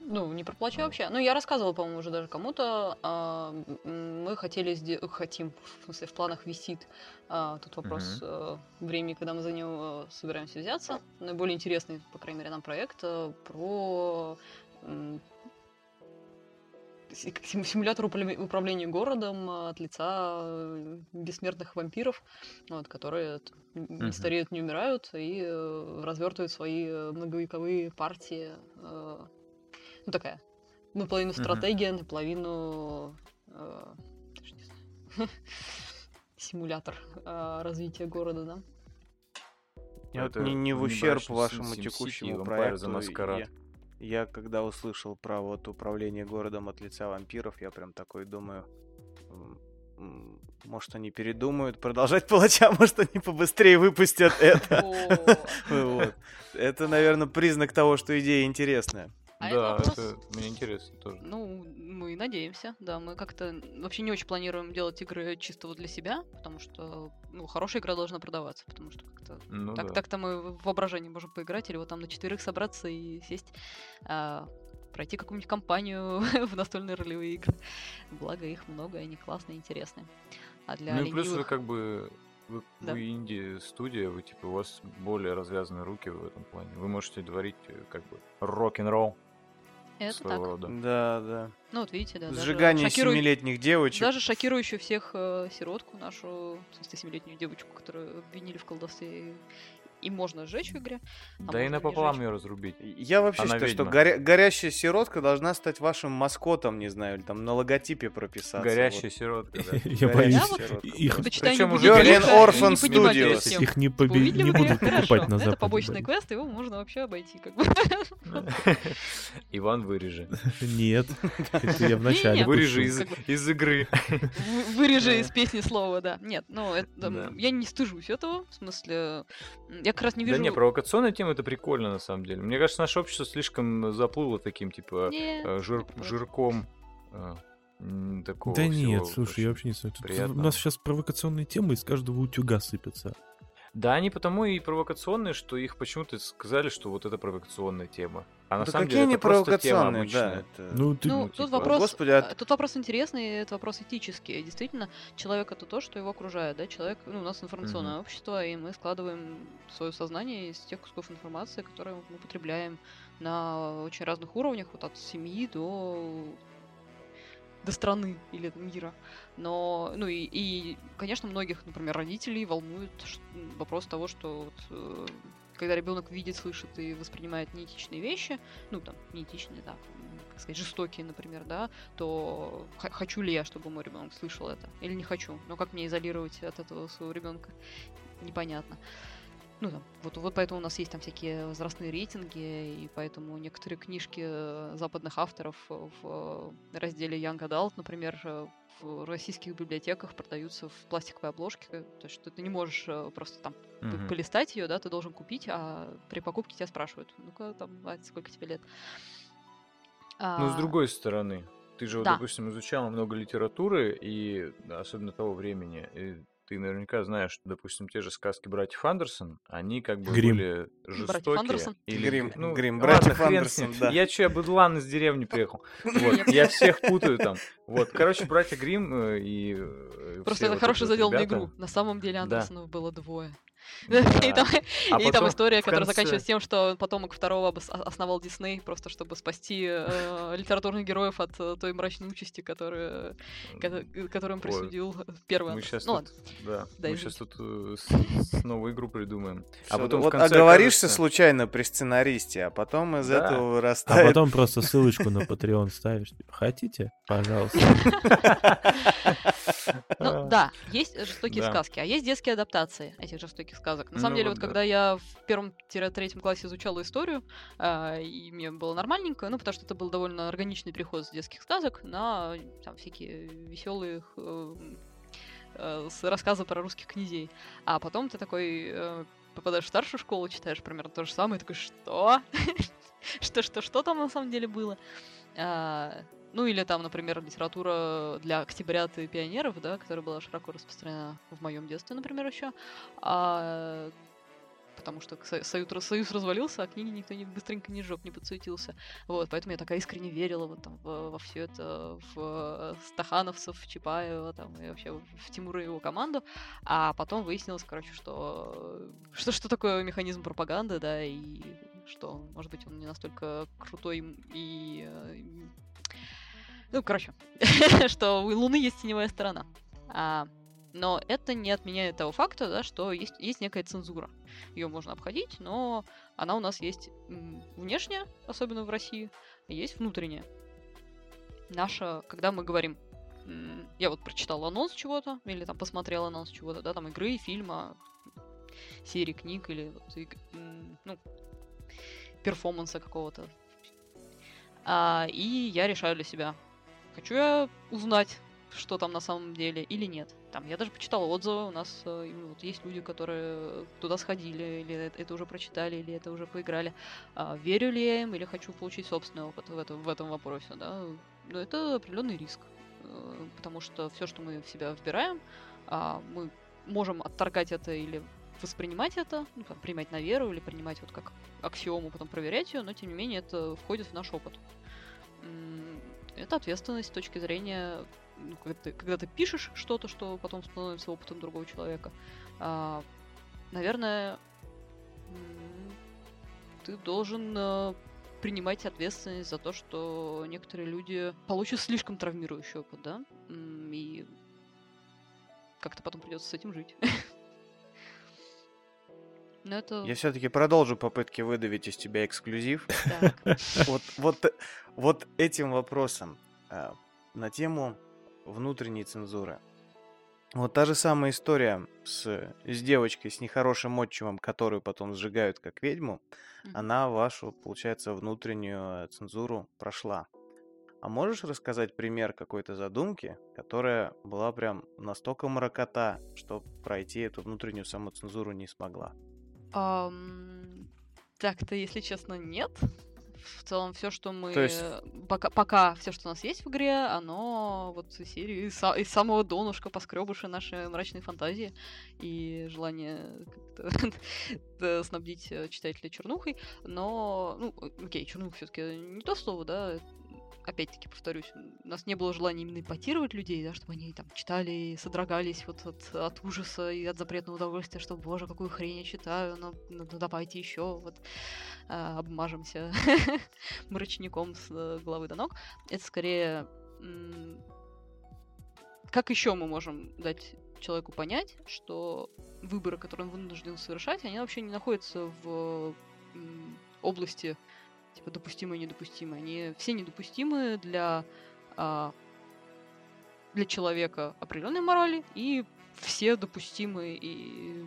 Ну, не про плачу вообще. Ну, я рассказывала, по-моему, уже даже кому-то. а, мы хотели сделать... Хотим, в смысле, в планах висит. А, Тут вопрос э, времени, когда мы за него э, собираемся взяться. Наиболее интересный, по крайней мере, нам проект э, про симулятор управления городом э, от лица э, бессмертных вампиров, вот, которые не стареют, не умирают и э, развертывают свои э, многовековые партии. ну, такая наполовину стратегия, наполовину *laughs* симулятор развития города, да. Я вот Это не, не в ущерб вашему текущему проекту. Masquerade. Я, когда услышал про вот управление городом от лица вампиров, я прям такой думаю, может они передумают продолжать палача, может они побыстрее выпустят это. *laughs* Это, наверное, признак того, что идея интересная. А это да, вопрос- это мне интересно тоже. Ну, мы надеемся, да. Мы как-то вообще не очень планируем делать игры чисто вот для себя, потому что, ну, хорошая игра должна продаваться, потому что как-то Ну так, да. так-то мы в воображении можем поиграть, или вот там на четверых собраться и сесть, а, пройти какую-нибудь компанию *laughs* в настольные ролевые игры. Благо их много, и они классные, интересные. А для Ну и плюс вы ленивых- как бы вы, Да. вы инди-студия, вы типа у вас более развязаны руки в этом плане. Вы можете творить э, как бы рок-н-ролл Это своего так. рода. Да, да. Ну вот видите, да. даже Сжигание семилетних девочек. Даже шокирующую всех э, сиротку, нашу, в смысле, семилетнюю девочку, которую обвинили в колдовстве, и можно сжечь в игре. а Да и напополам ее разрубить. Я вообще Она считаю, что ведьма. горя- горящая сиротка должна стать вашим маскотом, не знаю, или там на логотипе прописаться. Горящая сиротка, да. *laughs* Я боюсь, вот сиротка. их, Причем уже Berlin Orphan поднимать Studios. их не, будут покупать на Это Западе. побочный блин. квест, его можно вообще обойти. Как бы. *laughs* Иван вырежи. Нет, *laughs* это я вначале Не-не. Вырежи из, игры. Вы- Вырежи из песни слово, да. Нет, ну, это, я не стыжусь этого, в смысле, я как раз не Да вижу... не, провокационная тема это прикольно на самом деле. Мне кажется, наше общество слишком заплыло таким, типа, Не, э, жир- правда. жирком э, такого Да всего нет, слушай, я вообще не знаю. Тут у нас сейчас провокационные темы из каждого утюга сыпятся. Да, они потому и провокационные, что их почему-то сказали, что вот это провокационная тема. А на Да самом какие деле они это просто тема провокационные, да. это- Ну, ты... Ну, ну, тут типа, вопрос, господи, а- э, тут вопрос интересный, и это вопрос этический. Действительно, человек это то, что его окружает, да, человек, ну, у нас информационное общество, и мы складываем свое сознание из тех кусков информации, которые мы потребляем на очень разных уровнях, вот от семьи до до страны или мира. Но, ну и, и, конечно, многих, например, родителей волнует вопрос того, что вот, э, когда ребенок видит, слышит и воспринимает неэтичные вещи, ну там неэтичные, да, как сказать, жестокие, например, да, то хочу ли я, чтобы мой ребенок слышал это, или не хочу. Но как мне изолировать от этого своего ребенка, непонятно. Ну, там, вот, вот поэтому у нас есть там всякие возрастные рейтинги, и поэтому некоторые книжки э, западных авторов в э, разделе Young Adult, например, э, в российских библиотеках продаются в пластиковой обложке, то есть что ты не можешь просто там Мгм. полистать ее, да, ты должен купить, а при покупке тебя спрашивают, ну-ка, там, а сколько тебе лет? Ну, с А, другой стороны, ты же, вот, Да. допустим, изучала много литературы, и особенно того времени, и ты наверняка знаешь, что, допустим, те же сказки братьев Андерсон, они как бы Гримм. были жестокие. Андерсон? Или... Гримм, ну, ладно, братьев с Андерсон, да. Я че, я быдлан из деревни *laughs* приехал. Вот, Нет. я всех путаю там. Вот, короче, братья Грим и э, Просто это вот хороший вот задел на игру. На самом деле Да. Андерсонов было двое. *laughs* Да. И там, А и там история, которая конце- заканчивается тем, что потомок второго основал Дисней, просто чтобы спасти э, литературных героев от э, той мрачной участи, которую, ко- которую Ой, присудил первый Мы сейчас Ну тут, да, Да, мы извините. сейчас тут э, с- с новую игру придумаем. А потом вот конце оговоришься случайно при сценаристе, а потом из Да. этого А вырастает... потом просто ссылочку на *laughs* Patreon ставишь. Хотите? Пожалуйста. *laughs* Ну да, есть жестокие Да. сказки, а есть детские адаптации этих жестоких сказок. На Ну самом деле, вот вот да. когда я в первом-третьем классе изучала историю, а, и мне было нормальненько, ну потому что это был довольно органичный переход с детских сказок на там всякие веселые э, э, рассказы про русских князей. А потом ты такой э, попадаешь в старшую школу, читаешь примерно то же самое, и такой, что? *laughs* Что, что, что там на самом деле было? Ну или там, например, литература для октябрят и пионеров, да, которая была широко распространена в моем детстве, например, еще. А, потому что Со- Союз, Союз развалился, а книги никто не, быстренько не сжег, не подсуетился. Вот, поэтому я такая искренне верила вот там во, во все это, в Стахановцев, в Чапаева, там, и вообще в Тимура и его команду. А потом выяснилось, короче, что что, что такое механизм пропаганды, да, и что, может быть, он не настолько крутой и... э, Ну, короче, *laughs* что у Луны есть теневая сторона. А, но это не отменяет того факта, да, что есть, есть некая цензура. Ее можно обходить, но она у нас есть внешняя, особенно в России, и есть внутренняя. Наша, когда мы говорим, я вот прочитал анонс чего-то, или там посмотрел анонс чего-то, да, там игры, фильма, серии книг, или вот, м, ну, перформанса какого-то. А, и я решаю для себя, хочу я узнать, что там на самом деле или нет. Там я даже почитала отзывы, у нас э, вот есть люди, которые туда сходили, или это, это уже прочитали, или это уже поиграли. А, верю ли я им, или хочу получить собственный опыт в этом, в этом вопросе, да? Но это определенный риск, э, потому что все, что мы в себя вбираем, а, мы можем отторгать это или воспринимать это, ну, там, принимать на веру или принимать вот как аксиому, потом проверять ее, но тем не менее это входит в наш опыт. Это ответственность с точки зрения, ну, когда, ты, когда ты пишешь что-то, что потом становится опытом другого человека. А, наверное, ты должен э, принимать ответственность за то, что некоторые люди получат слишком травмирующий опыт, да? И как-то потом придется с этим жить. *laughs* Но это... Я все-таки продолжу попытки выдавить из тебя эксклюзив. *laughs* Вот, вот, вот этим вопросом а, на тему внутренней цензуры. Вот та же самая история с, с девочкой с нехорошим отчимом, которую потом сжигают как ведьму, Мгм. она вашу, получается, внутреннюю э, цензуру прошла. А можешь рассказать пример какой-то задумки, которая была прям настолько мракота, что пройти эту внутреннюю самоцензуру не смогла? Ам, Так-то, если честно, нет. В целом, все, что мы... То есть- Пока, пока все, что у нас есть в игре, оно вот из серии из, из самого донышка поскребыши наши мрачные фантазии и желание *laughs* снабдить э, читателя чернухой. Но, ну, окей, чернуха все-таки не то слово, да, опять-таки повторюсь, у нас не было желания именно ипотировать людей, да, чтобы они там читали и содрогались вот от, от ужаса и от запретного удовольствия, что, боже, какую хрень я читаю, ну, ну, ну, давайте еще вот а, обмажемся *laughs* мрачником с э, головы до ног. Это скорее... Как еще мы можем дать человеку понять, что выборы, которые он вынужден совершать, они вообще не находятся в области типа допустимые и недопустимые. Они все недопустимы для, а, для человека определенной морали, и все допустимы и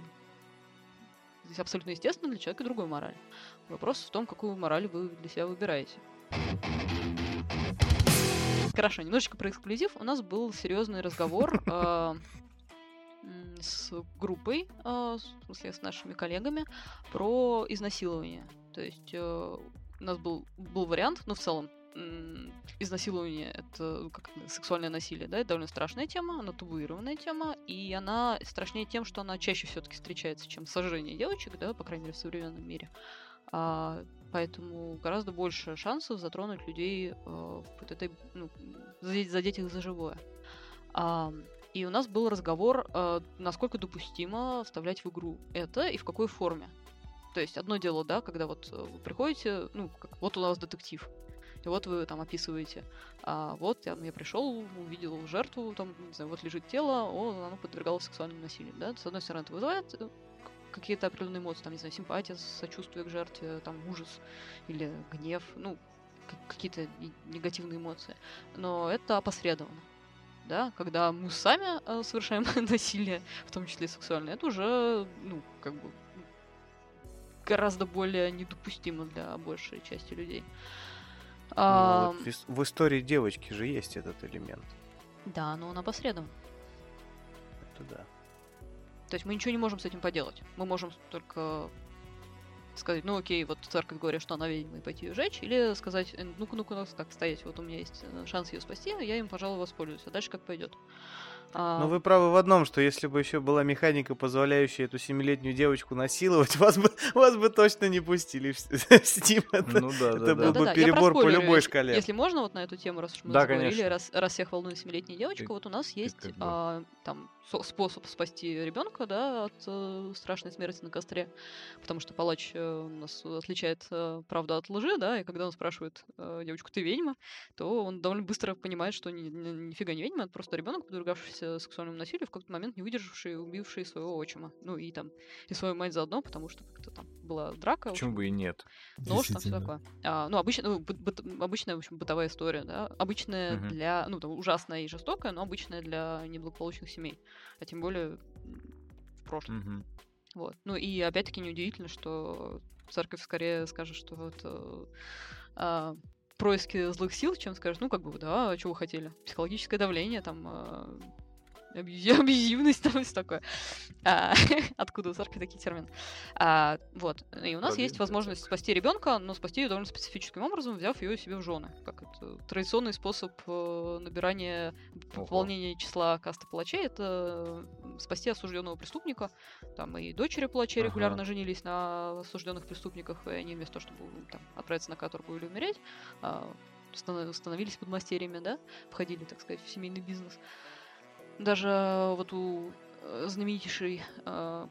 здесь абсолютно естественно для человека другой морали. Вопрос в том, какую мораль вы для себя выбираете. Хорошо, немножечко про эксклюзив. У нас был серьезный разговор *laughs* а, м, с группой, а, с- в смысле, с нашими коллегами, про изнасилование. То есть э, у нас был, был вариант, но в целом изнасилование это ну, как сексуальное насилие, да, это довольно страшная тема, она табуированная тема, и она страшнее тем, что она чаще все-таки встречается, чем сожжение девочек, да, по крайней мере, в современном мире. А, поэтому гораздо больше шансов затронуть людей э, вот этой, ну, задеть, задеть их за живое. А, и у нас был разговор, э, насколько допустимо вставлять в игру это и в какой форме. То есть одно дело, да, когда вот э, вы приходите, ну, как, вот у нас детектив, и вот вы там описываете, а вот я, я пришел, увидел жертву, там, не знаю, вот лежит тело, о, оно подвергалось сексуальному насилию, да, с одной стороны, это вызывает э, какие-то определенные эмоции, там, не знаю, симпатия, сочувствие к жертве, там, ужас или гнев, ну, какие-то негативные эмоции. Но это опосредованно. Да, когда мы сами э, совершаем *laughs* насилие, в том числе сексуальное, это уже, ну, как бы гораздо более недопустимо для большей части людей. Ну, А, вот в, в истории девочки же есть этот элемент. Да, но он опосредован. Это да. То есть мы ничего не можем с этим поделать. Мы можем только сказать, ну окей, вот церковь говорит, что она ведьма, и пойти ее жечь, или сказать, «Э, ну-ка, ну-ка, так, стоять, вот у меня есть э, шанс ее спасти, я им, пожалуй, воспользуюсь, а дальше как пойдет. А, Но вы правы в одном, что если бы еще была механика, позволяющая эту семилетнюю девочку насиловать, *laughs* вас бы, вас бы точно не пустили *laughs* в, Steam. Это, Ну да, это да, был да. бы я перебор по любой шкале. Если можно, вот на эту тему, раз уж мы Да, заговорили, раз, раз всех волнует семилетняя девочка, Ты- вот у нас есть как бы- а, там со- способ спасти ребенка, да, от э, страшной смерти на костре, потому что палач э, у нас отличает э, правду от лжи, да, и когда он спрашивает э, девочку, ты ведьма, то он довольно быстро понимает, что ни- ни- нифига не ведьма, это просто ребенок, подвергавшийся сексуальному насилию, в какой-то момент не выдержавший, и убивший своего отчима, ну и там и свою мать заодно, потому что как-то там была драка, Почему бы и нет? нож, там все Действительно. такое. А, ну, обычно, ну, быт- быт- обычная, в общем, бытовая история, да. Обычная Мгм. для, ну, там, ужасная и жестокая, но обычная для неблагополучных семей. А тем более в прошлом. Мгм. Вот. Ну, и опять-таки неудивительно, что церковь скорее скажет, что это а, происки злых сил, чем скажет, ну, как бы, да, а что вы хотели? Психологическое давление, там, а, *laughs* абьюзивность, там, все такое. А, *laughs* откуда у церкви такие термины? А, вот. И у нас есть Продвинутая возможность спасти ребенка, но спасти ее довольно специфическим образом, взяв ее себе в жены. Как это традиционный способ э, набирания, Ого. пополнения числа касты палачей, это спасти осужденного преступника. Там и дочери палачей Ага. регулярно женились на осужденных преступниках, и они вместо того, чтобы там, отправиться на каторгу или умереть, а, станов- становились подмастерьями, да, входили, так сказать, в семейный бизнес. Даже вот у э, знаменитейшей э,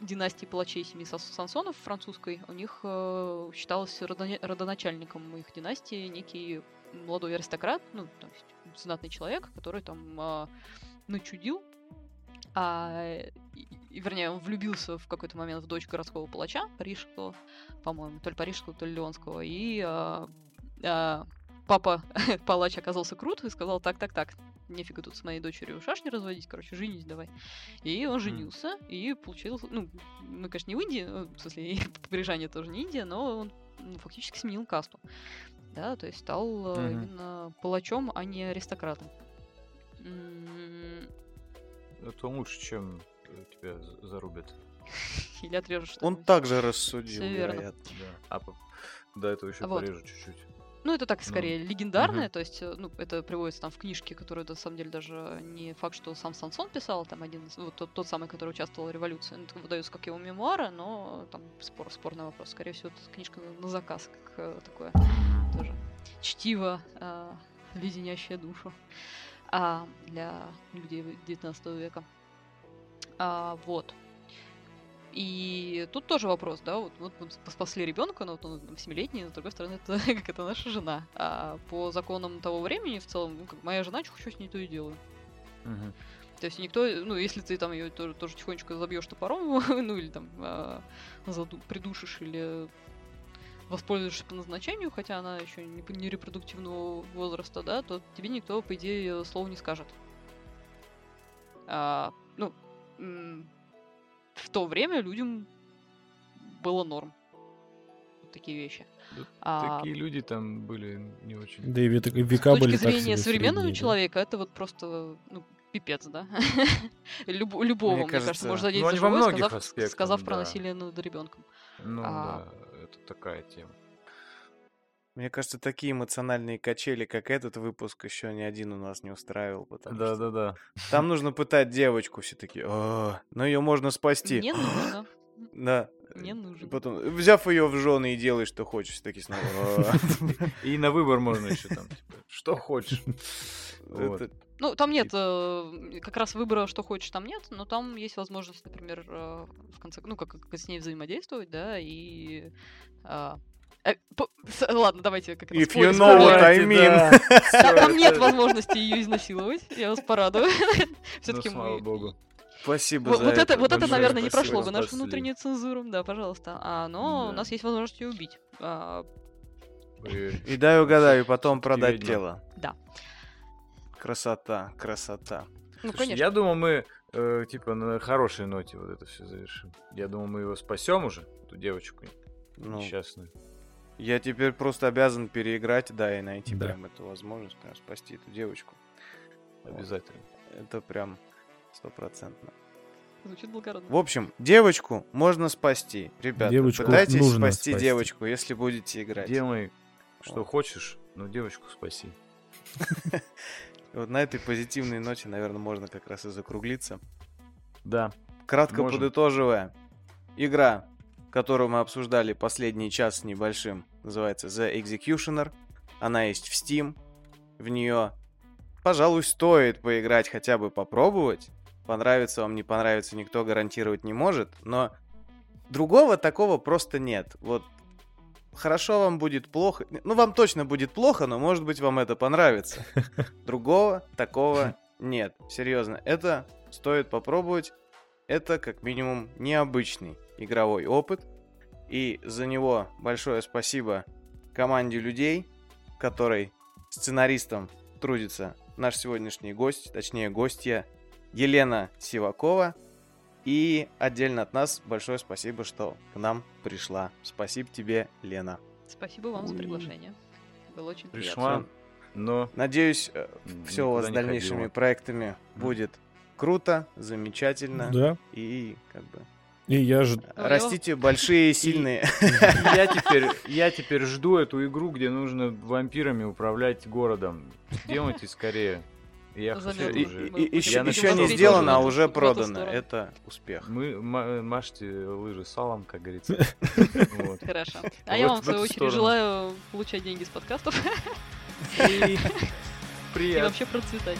династии палачей семьи Сансонов французской, у них э, считалось родоня- родоначальником их династии некий молодой аристократ, ну, то есть знатный человек, который там а, начудил, а, и- и, вернее, он влюбился в какой-то момент в дочь городского палача, парижского, по-моему, то ли парижского, то ли леонского, и а, а, папа *laughs* палач оказался крут и сказал, так-так-так, нефига тут с моей дочерью шашни разводить, короче, женись давай. И он женился, и получил, ну, мы, конечно, не в Индии, э, в смысле, *laughs* парижане тоже не Индия, но он ну, фактически сменил касту. Да, то есть стал Мгм. именно палачом, а не аристократом. М, Это лучше, чем тебя зарубят. *laughs* Или отрежут Он также рассудил, вероятно. Да. А до этого еще порежу чуть-чуть. Ну, это так, Ну, скорее, легендарное, мгм. то есть, э, ну, это приводится там в книжке, которую, на самом деле, даже не факт, что сам Сансон писал, там один, вот тот, тот самый, который участвовал в революции, Ну, это выдается как его мемуары, но там спор, спорный вопрос. Скорее всего, это книжка на, заказ, как э, такое тоже чтиво, э, леденящее душу а, для людей 19 века. А, вот. И тут тоже вопрос, да, вот, вот спасли ребенка, но вот он семилетний, но с другой стороны, это *laughs* как это наша жена. А по законам того времени в целом, ну, как моя жена, что хочу с ней, то и делаю. Мгм. То есть никто, ну, если ты там ее тоже, тоже тихонечко забьешь топором, *laughs* ну, или там а, заду- придушишь, или воспользуешься по назначению, хотя она еще не, не репродуктивного возраста, да, то тебе никто, по идее, слова не скажет. А, ну, в то время людям было норм. Вот такие вещи. Да А, Такие люди там были не очень. Да и век- с века точки были так зрения себе современного средние, да. человека, это вот просто, ну, пипец, да? *laughs* Люб- любого, мне, кажется, кажется, можно задеть ну, за живое, сказав, сказав про да. насилие над ребенком. Ну А. да, это такая тема. Мне кажется, такие эмоциональные качели, как этот выпуск, еще ни один у нас не устраивал. потому Да, что да, да. Там *laughs* нужно пытать девочку все таки но ее можно спасти. Не нужно, *gasps* Да. не нужно. Потом, взяв ее в жены и делай, что хочешь, таки снова. «А». *laughs* И на выбор можно еще там, типа, что хочешь. *laughs* Ну, там нет э, как раз выбора, что хочешь, там нет, но там есть возможность, например, э, в конце, ну, как, как с ней взаимодействовать, да, и... э, ладно, давайте как раз If you know what. I mean. Там, нет возможности ее изнасиловать, я вас порадую. Все-таки *laughs* Ну, слава богу. Спасибо Вот, за вот это, вот это, наверное, не прошло бы нашу внутреннюю цензуру, да, пожалуйста. А, но у нас есть возможность ее убить. А, И дай угадаю, и потом *laughs* продать тело. Да. Красота, красота. ну, Слушай, конечно. Я думал, мы э, типа на хорошей ноте вот это все завершим. Я думал, мы его спасем уже, эту девочку Ну, несчастную. Я теперь просто обязан переиграть, да, и найти Да. прям эту возможность, прям спасти эту девочку. Обязательно. Это прям стопроцентно. Звучит благородно. В общем, девочку можно спасти. Ребята, Девочку пытайтесь нужно спасти, спасти. девочку, если будете играть. Делай, что Вот. хочешь, но девочку спаси. *laughs* Вот на этой позитивной ноте, наверное, можно как раз и закруглиться. Да. Кратко Можем. подытоживая, игра, которую мы обсуждали последний час с небольшим, называется The Executioner. Она есть в Steam. В нее, пожалуй, стоит поиграть, хотя бы попробовать. Понравится вам, не понравится, никто гарантировать не может. Но другого такого просто нет. Вот хорошо вам будет плохо. Ну, вам точно будет плохо, но может быть вам это понравится. *laughs* Другого такого нет. Серьезно, это стоит попробовать. Это как минимум необычный игровой опыт. И за него большое спасибо команде людей, которой сценаристом трудится наш сегодняшний гость, точнее гостья Елена Сивакова. И отдельно от нас большое спасибо, что к нам пришла. Спасибо тебе, Лена. Спасибо вам за приглашение. Было очень Пришла, но Надеюсь, м, все у вас с дальнейшими ходила. проектами будет круто, замечательно. Да. И как бы И я же... Ну, растите большие, сильные. Я теперь, я теперь жду эту игру, где нужно вампирами управлять городом. Делайте скорее. Я хочу. И- уже. и- и- Еще еще не сделано, а уже продано. Это успех. Мы ма- мажьте лыжи салом, как говорится. *laughs* Хорошо. А я вам, в свою очередь, желаю получать деньги с подкастов И *laughs* и вообще процветать.